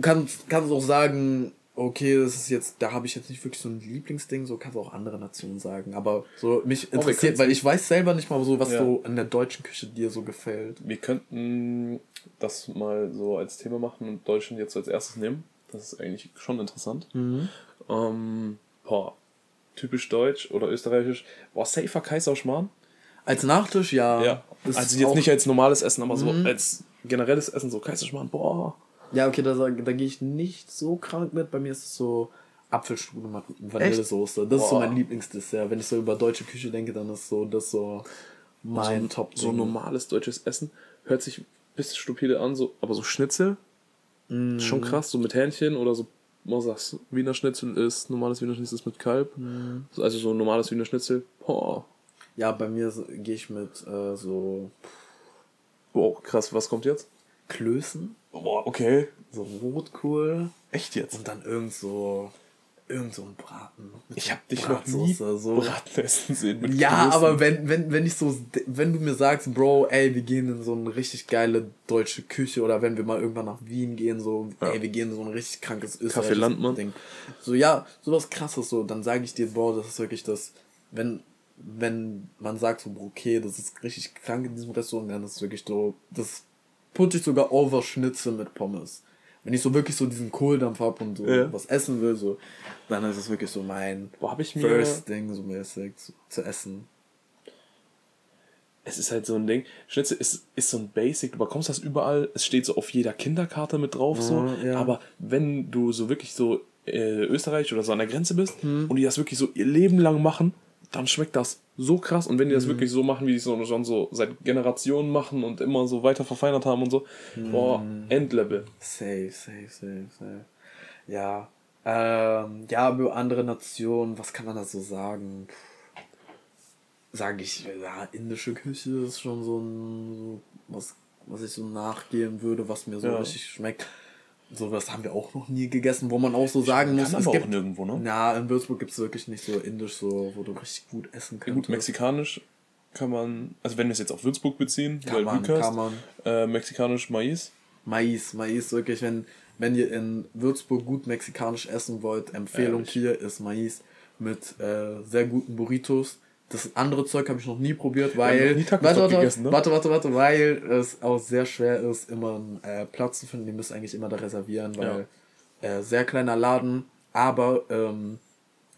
kannst, kannst auch sagen, okay, das ist jetzt, da habe ich jetzt nicht wirklich so ein Lieblingsding, so kannst du auch andere Nationen sagen. Aber so mich interessiert, können's- weil ich weiß selber nicht mal so, was Ja. so in der deutschen Küche dir so gefällt. Wir könnten das mal so als Thema machen und Deutschland jetzt als erstes nehmen. Das ist eigentlich schon interessant. Mhm. Ähm, boah, typisch deutsch oder österreichisch. Boah, safer Kaiserschmarrn. Als Nachtisch, ja. Ja. Also jetzt nicht als normales Essen, aber so Mhm. als generelles Essen, so Kaiserschmarrn, boah. Ja, okay, da, da gehe ich nicht so krank mit. Bei mir ist es so Apfelstrudel mit Vanillesoße. Das ist so Boah. mein Lieblingsdessert. Wenn ich so über deutsche Küche denke, dann ist so das so mein so, top so normales deutsches Essen. Hört sich ein bisschen stupide an, so, aber so Schnitzel, Mm. ist schon krass, so mit Hähnchen oder so, man sagt, Wiener Schnitzel ist, normales Wiener Schnitzel ist mit Kalb. Mm. So, Also so normales Wiener Schnitzel, boah. Ja, bei mir so- gehe ich mit äh, so Boah, krass, was kommt jetzt? Klößen, Boah, okay. so Rotkohl Echt jetzt? und dann irgend so irgend so ein Braten. Ich hab dich noch nie so. Braten essen sehen mit Ja, Klößen. aber wenn, wenn, wenn ich so, wenn du mir sagst, Bro, ey, wir gehen in so eine richtig geile deutsche Küche oder wenn wir mal irgendwann nach Wien gehen, so, Ja. ey, wir gehen in so ein richtig krankes Café österreichisches Landmann. Ding. So, ja, sowas krasses, so, dann sage ich dir, Bro, das ist wirklich das, wenn, wenn man sagt so, okay, das ist richtig krank in diesem Restaurant, dann ist es wirklich so, das putze ich sogar over Schnitzel mit Pommes. Wenn ich so wirklich so diesen Kohldampf hab und so Ja. was essen will, so, dann ist es wirklich so mein Boah, hab ich mir. First Ding so mäßig so, zu essen. Es ist halt so ein Ding. Schnitzel ist, ist so ein Basic, du bekommst das überall. Es steht so auf jeder Kinderkarte mit drauf. so. Mhm, ja. Aber wenn du so wirklich so äh, Österreich oder so an der Grenze bist Mhm. und die das wirklich so ihr Leben lang machen, dann schmeckt das so krass. Und wenn Mhm. die das wirklich so machen, wie die es schon so seit Generationen machen und immer so weiter verfeinert haben und so, Mhm. boah, Endlevel. Safe, safe, safe, safe. Ja. Ähm, ja, über andere Nationen, was kann man da so sagen? sage ich, ja, indische Küche ist schon so ein, was, was ich so nachgehen würde, was mir so Ja. richtig schmeckt. So was haben wir auch noch nie gegessen, wo man auch so sagen muss, es gibt nirgendwo, ne? Ja, in Würzburg gibt es wirklich nicht so indisch, so, wo du richtig gut essen Ja, kannst. gut, mexikanisch kann man, also wenn wir es jetzt auf Würzburg beziehen, Kann weil man, Recast, kann man. Äh, mexikanisch Mais. Mais, Mais, wirklich, wenn, wenn ihr in Würzburg gut mexikanisch essen wollt, Empfehlung Ehrlich. hier ist Mais mit äh, sehr guten Burritos. Das andere Zeug habe ich noch nie probiert, weil. noch nie warte, warte, gegessen, ne? warte, warte, warte, weil es auch sehr schwer ist, immer einen äh, Platz zu finden. Die müsst eigentlich immer da reservieren, weil äh, sehr kleiner Laden, aber ähm,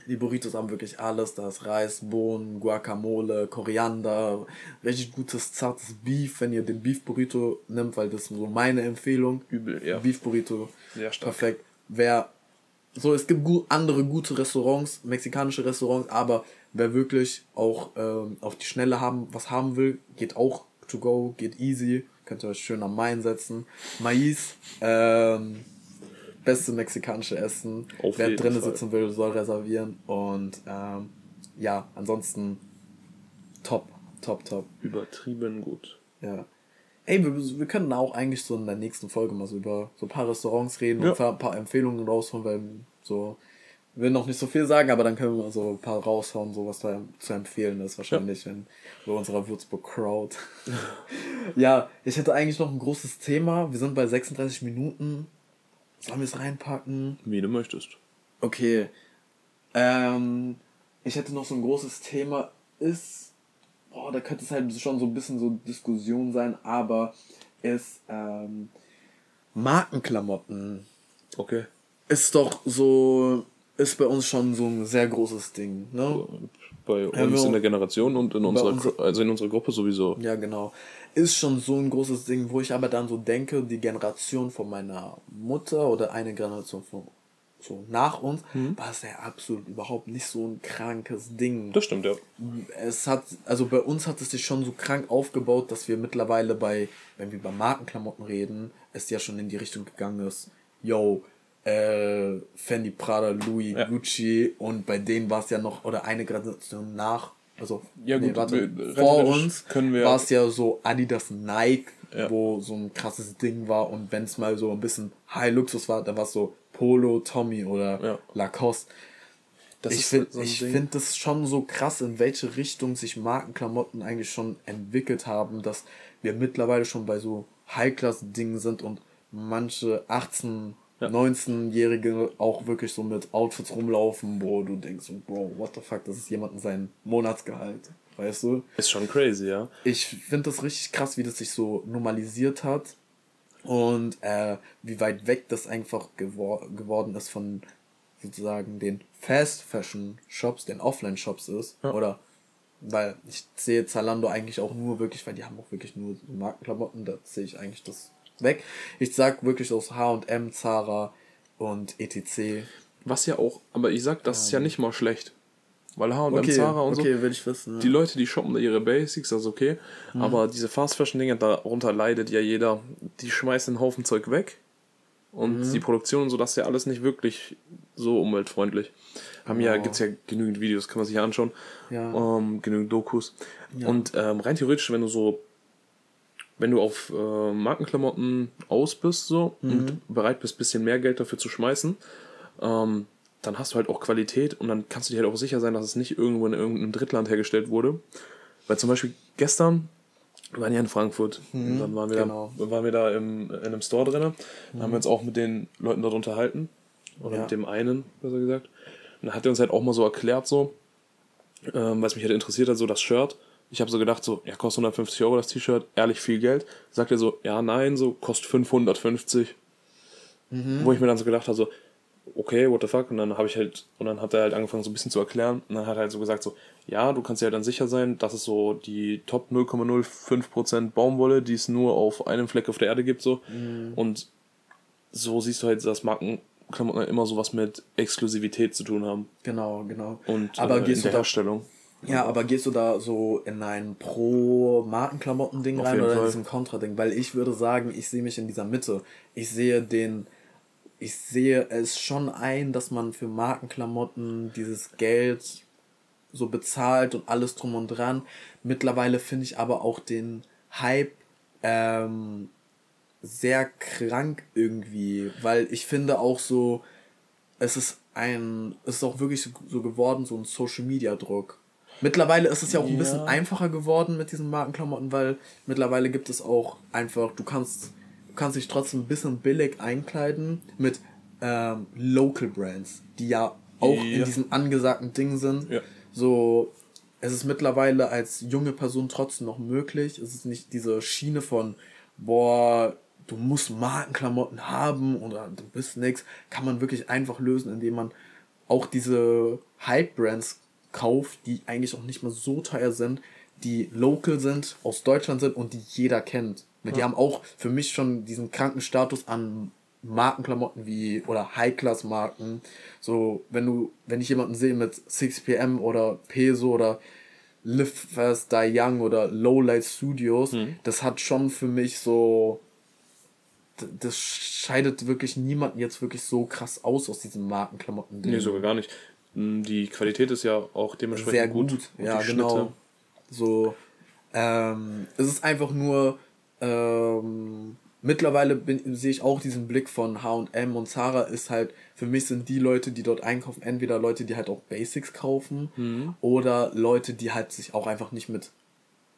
die Burritos haben wirklich alles. Da ist Reis, Bohnen, Guacamole, Koriander, richtig gutes, zartes Beef, wenn ihr den Beef Burrito nimmt, weil das ist so meine Empfehlung. Übel, ja. Beef Burrito. Sehr stark. Perfekt. Wer so, es gibt gu andere gute Restaurants, mexikanische Restaurants, aber wer wirklich auch ähm, auf die Schnelle haben, was haben will, geht auch to go, geht easy. Könnt ihr euch schön am Main setzen. Mais, ähm, beste mexikanische Essen. Auf wer drinnen sitzen will, soll reservieren. Und ähm, ja, ansonsten top, top, top. Übertrieben gut. Ja. Ey, wir, wir können auch eigentlich so in der nächsten Folge mal so über so ein paar Restaurants reden Ja. und ein paar Empfehlungen rausholen, weil so, will noch nicht so viel sagen, aber dann können wir mal so ein paar raushauen, so was da zu empfehlen ist, wahrscheinlich in bei unserer Würzburg-Crowd. ja, ich hätte eigentlich noch ein großes Thema. Wir sind bei 36 Minuten. Sollen wir es reinpacken? Wie du möchtest. Okay. Ähm, ich hätte noch so ein großes Thema. Ist, boah, da könnte es halt schon so ein bisschen so Diskussion sein, aber ist ähm, Markenklamotten. Okay. Ist doch so, ist bei uns schon so ein sehr großes Ding, ne? Bei uns in der Generation und in unserer, uns- Gru- also in unserer Gruppe sowieso. Ja, genau. Ist schon so ein großes Ding, wo ich aber dann so denke, die Generation von meiner Mutter oder eine Generation von so nach uns, war es ja absolut überhaupt nicht so ein krankes Ding. Das stimmt, ja. es hat, also bei uns hat es sich schon so krank aufgebaut, dass wir mittlerweile bei, wenn wir über Markenklamotten reden, es ja schon in die Richtung gegangen ist, yo, äh, Fendi, Prada, Louis, Ja. Gucci und bei denen war es ja noch, oder eine Generation nach, also Ja, gut, warte, wir- vor uns war es ja so Adidas, Nike, Ja. wo so ein krasses Ding war und wenn es mal so ein bisschen High Luxus war, dann war es so Polo, Tommy oder Ja. Lacoste Das ich finde so ich find das schon so krass, in welche Richtung sich Markenklamotten eigentlich schon entwickelt haben, dass wir mittlerweile schon bei so High-Class-Dingen sind und manche 18, Ja. 19-Jährige auch wirklich so mit Outfits rumlaufen, wo du denkst, Bro, what the fuck, das ist jemandem sein Monatsgehalt, weißt du? Ist schon crazy, ja. ich finde das richtig krass, wie das sich so normalisiert hat und äh, wie weit weg das einfach gewor geworden ist von sozusagen den Fast Fashion Shops, den Offline Shops ist. Ja. Oder weil ich sehe Zalando eigentlich auch nur wirklich, weil die haben auch wirklich nur Markenklamotten, da sehe ich eigentlich das weg. Ich sag wirklich aus H&M, Zara und etc. Was ja auch, aber ich sag, das ist ja nicht mal schlecht. Weil H&M, Okay, Zara und okay, so, will ich wissen. die Ja. Leute, die shoppen da ihre Basics, das ist okay. Aber diese Fast-Fashion-Dinger, darunter leidet ja jeder. Die schmeißen einen Haufen Zeug weg. Und die Produktion und so, das ist ja alles nicht wirklich so umweltfreundlich. Haben ja, Genau. gibt's ja genügend Videos, kann man sich ja anschauen. Ja. Ähm, genügend Dokus. Und ähm, rein theoretisch, wenn du so, wenn du auf äh, Markenklamotten aus bist so und bereit bist, bisschen mehr Geld dafür zu schmeißen, ähm, dann hast du halt auch Qualität und dann kannst du dir halt auch sicher sein, dass es nicht irgendwo in irgendeinem Drittland hergestellt wurde. Weil zum Beispiel gestern, wir waren ja in Frankfurt, und dann waren wir, genau. da, waren wir da im, in einem Store drin, dann haben wir uns auch mit den Leuten dort unterhalten, oder Ja. mit dem einen, besser gesagt. Und dann hat er uns halt auch mal so erklärt, so, ähm, was mich halt interessiert hat, so das Shirt. Ich habe so gedacht, so, ja, kostet 150 Euro das T-Shirt, ehrlich viel Geld. Sagt er so, ja, nein, so, kostet 550. Wo ich mir dann so gedacht habe, so, okay, what the fuck? Und dann habe ich halt, und dann hat er halt angefangen, so ein bisschen zu erklären. Und dann hat er halt so gesagt, so, ja, du kannst dir halt dann sicher sein, dass es so die Top 0,05% Baumwolle, die es nur auf einem Fleck auf der Erde gibt, so. Und so siehst du halt, dass Markenklamotten immer sowas mit Exklusivität zu tun haben. Genau, genau. Und aber äh, gehst in du der da Herstellung. Ja, aber gehst du da so in ein Pro-Markenklamotten-Ding rein oder in Fall. diesem Kontra-Ding? Weil ich würde sagen, ich sehe mich in dieser Mitte. Ich sehe den, ich sehe es schon ein, dass man für Markenklamotten dieses Geld so bezahlt und alles drum und dran. Mittlerweile finde ich aber auch den Hype ähm, sehr krank irgendwie, weil ich finde auch so, es ist ein, es ist auch wirklich so geworden, so ein Social Media Druck. Mittlerweile ist es ja auch ein ja. bisschen einfacher geworden mit diesen Markenklamotten, weil mittlerweile gibt es auch einfach, du kannst, du kannst dich trotzdem ein bisschen billig einkleiden mit ähm, Local Brands, die ja auch ja. in diesem angesagten Ding sind. Ja. So, es ist mittlerweile als junge Person trotzdem noch möglich. Es ist nicht diese Schiene von, boah, du musst Markenklamotten haben oder du bist nix. Kann man wirklich einfach lösen, indem man auch diese Hype-Brands kauft, die eigentlich auch nicht mal so teuer sind, die local sind, aus Deutschland sind und die jeder kennt. Ja. Die haben auch für mich schon diesen kranken Status an Markenklamotten wie oder High-Class-Marken. So, wenn du, wenn ich jemanden sehe mit 6pm oder Peso oder Live Fast Die Young oder Lowlight Studios, mhm. das hat schon für mich so. Das scheidet wirklich niemanden jetzt wirklich so krass aus aus diesen Markenklamotten. Nee, sogar gar nicht. Hm, die Qualität ist ja auch dementsprechend Sehr gut. gut. Ja, genau. So, ähm, es ist einfach nur, ähm, mittlerweile sehe ich auch diesen Blick von H&M und Zara ist halt, für mich sind die Leute, die dort einkaufen, entweder Leute, die halt auch Basics kaufen mhm. oder Leute, die halt sich auch einfach nicht mit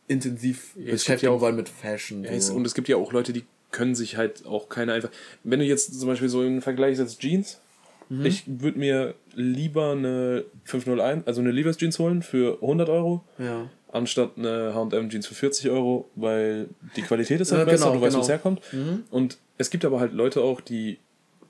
intensiv ja, beschäftigen ja wollen mit Fashion. Ja, so. Und es gibt ja auch Leute, die können sich halt auch keine einfach, wenn du jetzt zum Beispiel so im Vergleich setzt Jeans, mhm. ich würde mir lieber eine 501, also eine Levi's Jeans holen für 100 Euro. Ja anstatt eine H&M Jeans für 40 Euro, weil die Qualität ist halt ja, besser, genau, du weißt, genau. wo es herkommt. Mhm. Und es gibt aber halt Leute auch, die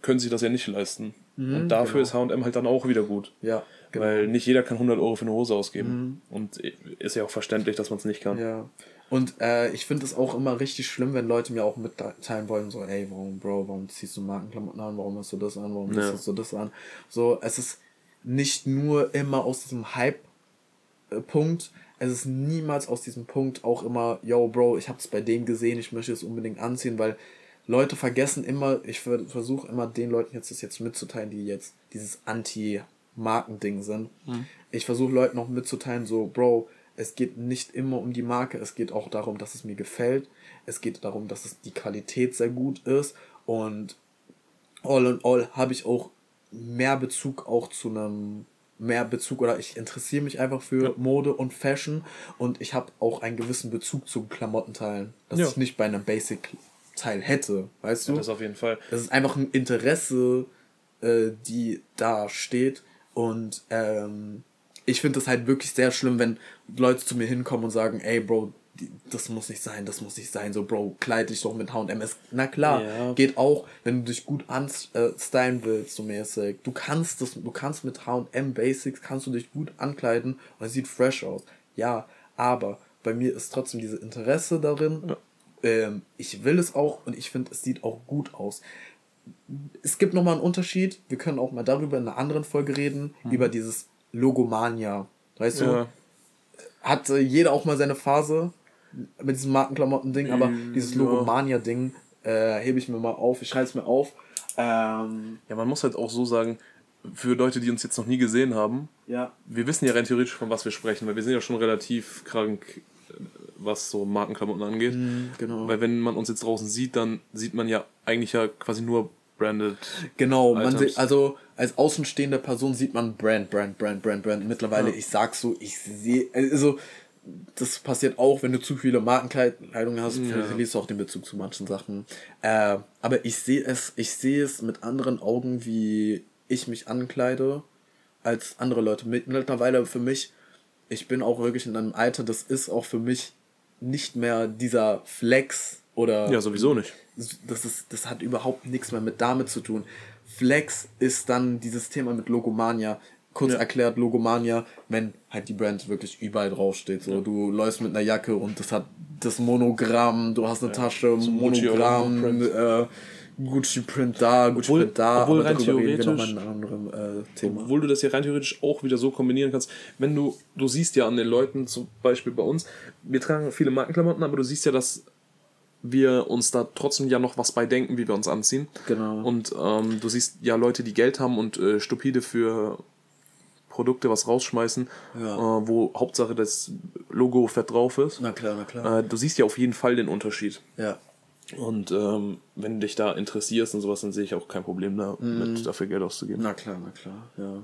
können sich das ja nicht leisten. Mhm, und dafür genau. ist H&M halt dann auch wieder gut. Ja. Genau. Weil nicht jeder kann 100 Euro für eine Hose ausgeben. Mhm. Und ist ja auch verständlich, dass man es nicht kann. Ja. Und äh, ich finde es auch immer richtig schlimm, wenn Leute mir auch mitteilen wollen, so, ey, warum, Bro, warum ziehst du Markenklamotten an, warum hast du das an, warum ja. du das an? So, es ist nicht nur immer aus diesem Hype-Punkt, es ist niemals aus diesem Punkt auch immer, yo, Bro, ich hab's bei dem gesehen, ich möchte es unbedingt anziehen, weil Leute vergessen immer, ich versuche immer den Leuten jetzt das jetzt mitzuteilen, die jetzt dieses Anti-Marken-Ding sind. Mhm. Ich versuche Leuten noch mitzuteilen, so, Bro, es geht nicht immer um die Marke, es geht auch darum, dass es mir gefällt. Es geht darum, dass es die Qualität sehr gut ist. Und all in all habe ich auch mehr Bezug auch zu einem mehr Bezug oder ich interessiere mich einfach für ja. Mode und Fashion und ich habe auch einen gewissen Bezug zu Klamottenteilen, das ja. ich nicht bei einem Basic-Teil hätte, weißt du? Ja, das auf jeden Fall. Das ist einfach ein Interesse, äh, die da steht und ähm, ich finde es halt wirklich sehr schlimm, wenn Leute zu mir hinkommen und sagen, ey Bro, das muss nicht sein, das muss nicht sein, so Bro, kleid dich doch mit H&M. Na klar, ja. geht auch, wenn du dich gut anstylen willst, so mäßig. Du kannst das, du kannst mit H&M Basics, kannst du dich gut ankleiden und es sieht fresh aus. Ja, aber bei mir ist trotzdem diese Interesse darin. Ja. Ähm, ich will es auch und ich finde, es sieht auch gut aus. Es gibt nochmal einen Unterschied, wir können auch mal darüber in einer anderen Folge reden, mhm. über dieses Logomania. Weißt ja. du? Hat äh, jeder auch mal seine Phase, mit diesem Markenklamotten-Ding, aber mm, dieses Logomania-Ding äh, hebe ich mir mal auf, ich schreibe es mir auf. Ähm, ja, man muss halt auch so sagen, für Leute, die uns jetzt noch nie gesehen haben, ja. wir wissen ja rein theoretisch, von was wir sprechen, weil wir sind ja schon relativ krank, was so Markenklamotten angeht. Mm, genau. Weil wenn man uns jetzt draußen sieht, dann sieht man ja eigentlich ja quasi nur branded. Genau, man sieht, also als außenstehende Person sieht man Brand, Brand, Brand, Brand, Brand. Mittlerweile, ja. ich sag so, ich sehe, also das passiert auch, wenn du zu viele Markenkleidung hast, ja. verlierst du auch den Bezug zu manchen Sachen. Äh, aber ich sehe es, ich sehe es mit anderen Augen, wie ich mich ankleide, als andere Leute. Mittlerweile für mich, ich bin auch wirklich in einem Alter, das ist auch für mich nicht mehr dieser Flex oder. Ja, sowieso nicht. Das, ist, das hat überhaupt nichts mehr mit damit zu tun. Flex ist dann dieses Thema mit Logomania kurz ja. erklärt, Logomania, wenn halt die Brand wirklich überall draufsteht. So, ja. du läufst mit einer Jacke und das hat das Monogramm, du hast eine ja. Tasche, so Monogramm, Gucci, äh, Gucci Print da, Gucci obwohl, Print da, obwohl rein theoretisch, anderen, äh, Thema. Obwohl du das ja rein theoretisch auch wieder so kombinieren kannst, wenn du, du siehst ja an den Leuten, zum Beispiel bei uns, wir tragen viele Markenklamotten, aber du siehst ja, dass wir uns da trotzdem ja noch was bei denken, wie wir uns anziehen. Genau. Und ähm, du siehst ja Leute, die Geld haben und äh, stupide für Produkte was rausschmeißen, Ja. äh, wo Hauptsache das Logo fett drauf ist. Na klar, na klar. Äh, du siehst ja auf jeden Fall den Unterschied. ja. Und ähm, wenn du dich da interessierst und sowas, dann sehe ich auch kein Problem damit, Mhm. dafür Geld auszugeben. Na klar, na klar, ja.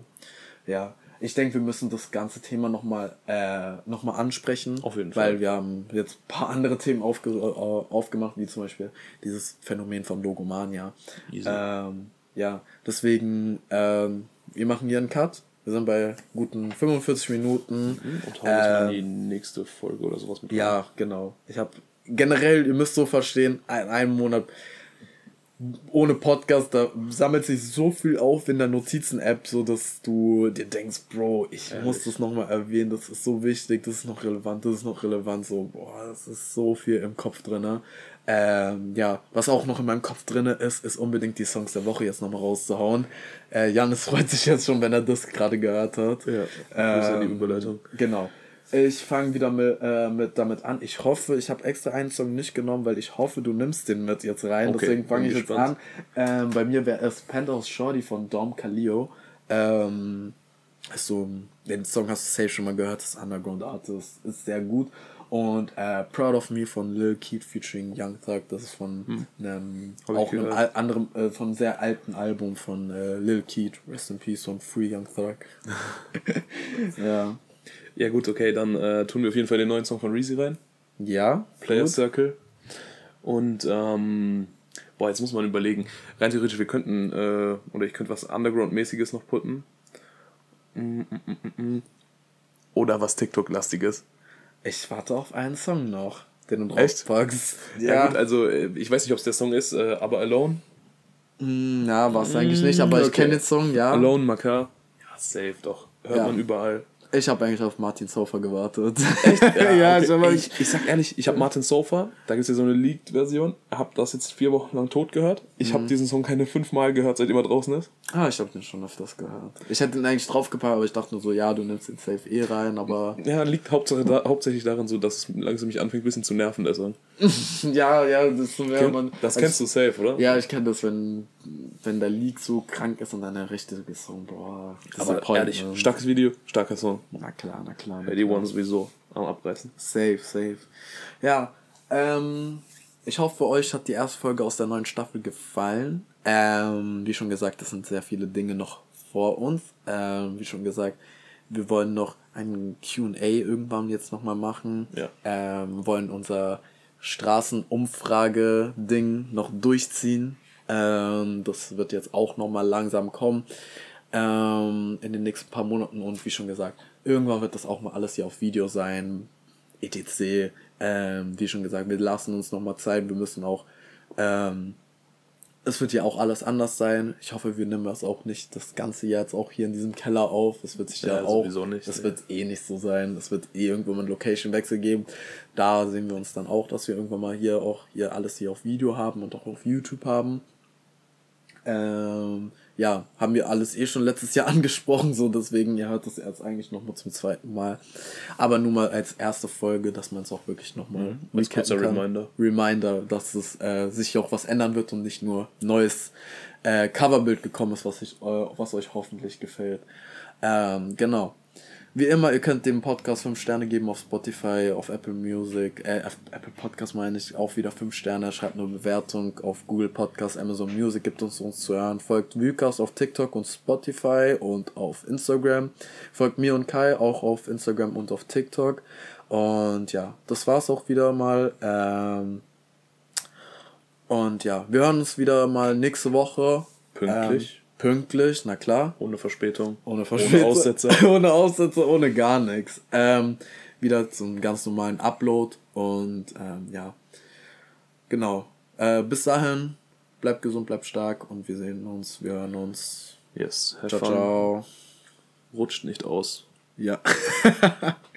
Ja, ich denke, wir müssen das ganze Thema nochmal äh, noch mal ansprechen. Auf jeden Weil Fall. wir haben jetzt ein paar andere Themen aufge äh, aufgemacht, wie zum Beispiel dieses Phänomen von Logomania. Easy. Ähm, ja, deswegen, ähm, wir machen hier einen Cut. Wir sind bei guten 45 Minuten. Und hauen das mal Ähm, die nächste Folge oder sowas mit rein. Ja, genau. Ich habe generell, ihr müsst so verstehen, in einem Monat ohne Podcast, da sammelt sich so viel auf in der Notizen-App, so dass du dir denkst, Bro, ich muss das nochmal erwähnen, das ist so wichtig, das ist noch relevant, das ist noch relevant, so, boah, das ist so viel im Kopf drinne. Ähm, ja, was auch noch in meinem Kopf drinne ist, ist unbedingt die Songs der Woche jetzt nochmal rauszuhauen. Äh, Janis freut sich jetzt schon, wenn er das gerade gehört hat. Ja, an die Ähm, Überleitung. Genau. Ich fange wieder mit, äh, mit damit an. Ich hoffe, ich habe extra einen Song nicht genommen, weil ich hoffe, du nimmst den mit jetzt rein. Okay, Deswegen fange ich jetzt gespannt. an. Ähm, bei mir wäre es Penthouse Shorty von Dom Calio. Ähm, ist so, den Song hast du safe schon mal gehört, das ist Underground Artist, ist sehr gut. Und äh, Proud of Me von Lil Keat featuring Young Thug, das ist von einem, Hab ich auch einem al anderem, äh, von einem sehr alten Album von äh, Lil Keat, Rest in Peace und Free Young Thug. ja. Ja gut, okay, dann äh, tun wir auf jeden Fall den neuen Song von Reezy rein. Ja, Player gut. Circle. Und ähm, boah, jetzt muss man überlegen. Rein theoretisch, wir könnten, äh, oder ich könnte was Underground-mäßiges noch putten. Mm, mm, mm, mm, mm. Oder was TikTok-lastiges. Ich warte auf einen Song noch, den du Echt? draufpackst. Ja. gut, also äh, ich weiß nicht, ob es der Song ist, äh, aber Alone. Mm, Ja, war es eigentlich nicht, aber ich okay. kenne den Song, ja. Alone, Makar. Ja, safe doch. Hört Ja. man überall. Ich habe eigentlich auf Martin Sofer gewartet. Ja, ich okay. hab- ich, ich sag ehrlich, ich habe Martin Sofa, da gibt es ja so eine Leaked-Version, habe das jetzt vier Wochen lang tot gehört. Ich Mhm. habe diesen Song keine fünfmal gehört, seitdem er draußen ist. Ah, ich habe den schon öfters gehört. Ich hätte ihn eigentlich draufgepackt, aber ich dachte nur so, ja, du nimmst den safe eh rein, aber. Ja, liegt Hauptsache da, hauptsächlich darin, so, dass es langsam mich anfängt, ein bisschen zu nerven, der Song. ja, ja, das ist so mehr, man. das kennst du safe, oder? Ja, ich kenne das, wenn, wenn der Leak so krank ist und dann der richtige Song, boah. Aber disappointment. ehrlich, starkes Video, starker Song. Na klar, na klar. na die. One sowieso am Abreißen. Safe, safe. Ja, ähm, ich hoffe, euch hat die erste Folge aus der neuen Staffel gefallen. Ähm, wie schon gesagt, es sind sehr viele Dinge noch vor uns. Ähm, wie schon gesagt, wir wollen noch ein Q&A irgendwann jetzt nochmal machen. Ja. Ähm, wollen unser Straßenumfrage-Ding noch durchziehen. Ähm, das wird jetzt auch nochmal langsam kommen ähm, in den nächsten paar Monaten und wie schon gesagt, irgendwann wird das auch mal alles hier auf Video sein, etc. Ähm, wie schon gesagt, wir lassen uns nochmal Zeit, wir müssen auch, ähm, es wird ja auch alles anders sein. Ich hoffe, wir nehmen das auch nicht das ganze Jahr jetzt auch hier in diesem Keller auf. Es wird sich ja, Ja, auch, nicht, das nee. wird eh nicht so sein. Es wird eh irgendwo mal einen Location-Wechsel geben. Da sehen wir uns dann auch, dass wir irgendwann mal hier auch hier alles hier auf Video haben und auch auf YouTube haben. Ähm, ja, haben wir alles eh schon letztes Jahr angesprochen, so deswegen, ihr hört das jetzt eigentlich nochmal zum zweiten Mal. Aber nur mal als erste Folge, dass man es auch wirklich nochmal Mhm. Als kurzer Reminder. Reminder, dass es äh, sich auch was ändern wird und nicht nur neues äh, Coverbild gekommen ist, was, ich, äh, was euch hoffentlich gefällt. Ähm, genau. Wie immer, ihr könnt dem Podcast 5 Sterne geben auf Spotify, auf Apple Music, äh, Apple Podcast meine ich, auch wieder 5 Sterne, schreibt eine Bewertung auf Google Podcast, Amazon Music, gibt uns uns zu hören, folgt Vucast auf TikTok und Spotify und auf Instagram, folgt mir und Kai auch auf Instagram und auf TikTok und ja, das war's auch wieder mal, ähm, und ja, wir hören uns wieder mal nächste Woche. Pünktlich. Ähm, pünktlich, na klar. Ohne Verspätung. Ohne Verspätung. Ohne Aussetzer. ohne Aussetzer, ohne gar nichts. Ähm, wieder zum ganz normalen Upload und ähm, ja, genau. Äh, bis dahin, bleibt gesund, bleibt stark und wir sehen uns, wir hören uns. Yes. Have Ciao, fun. ciao. Rutscht nicht aus. Ja.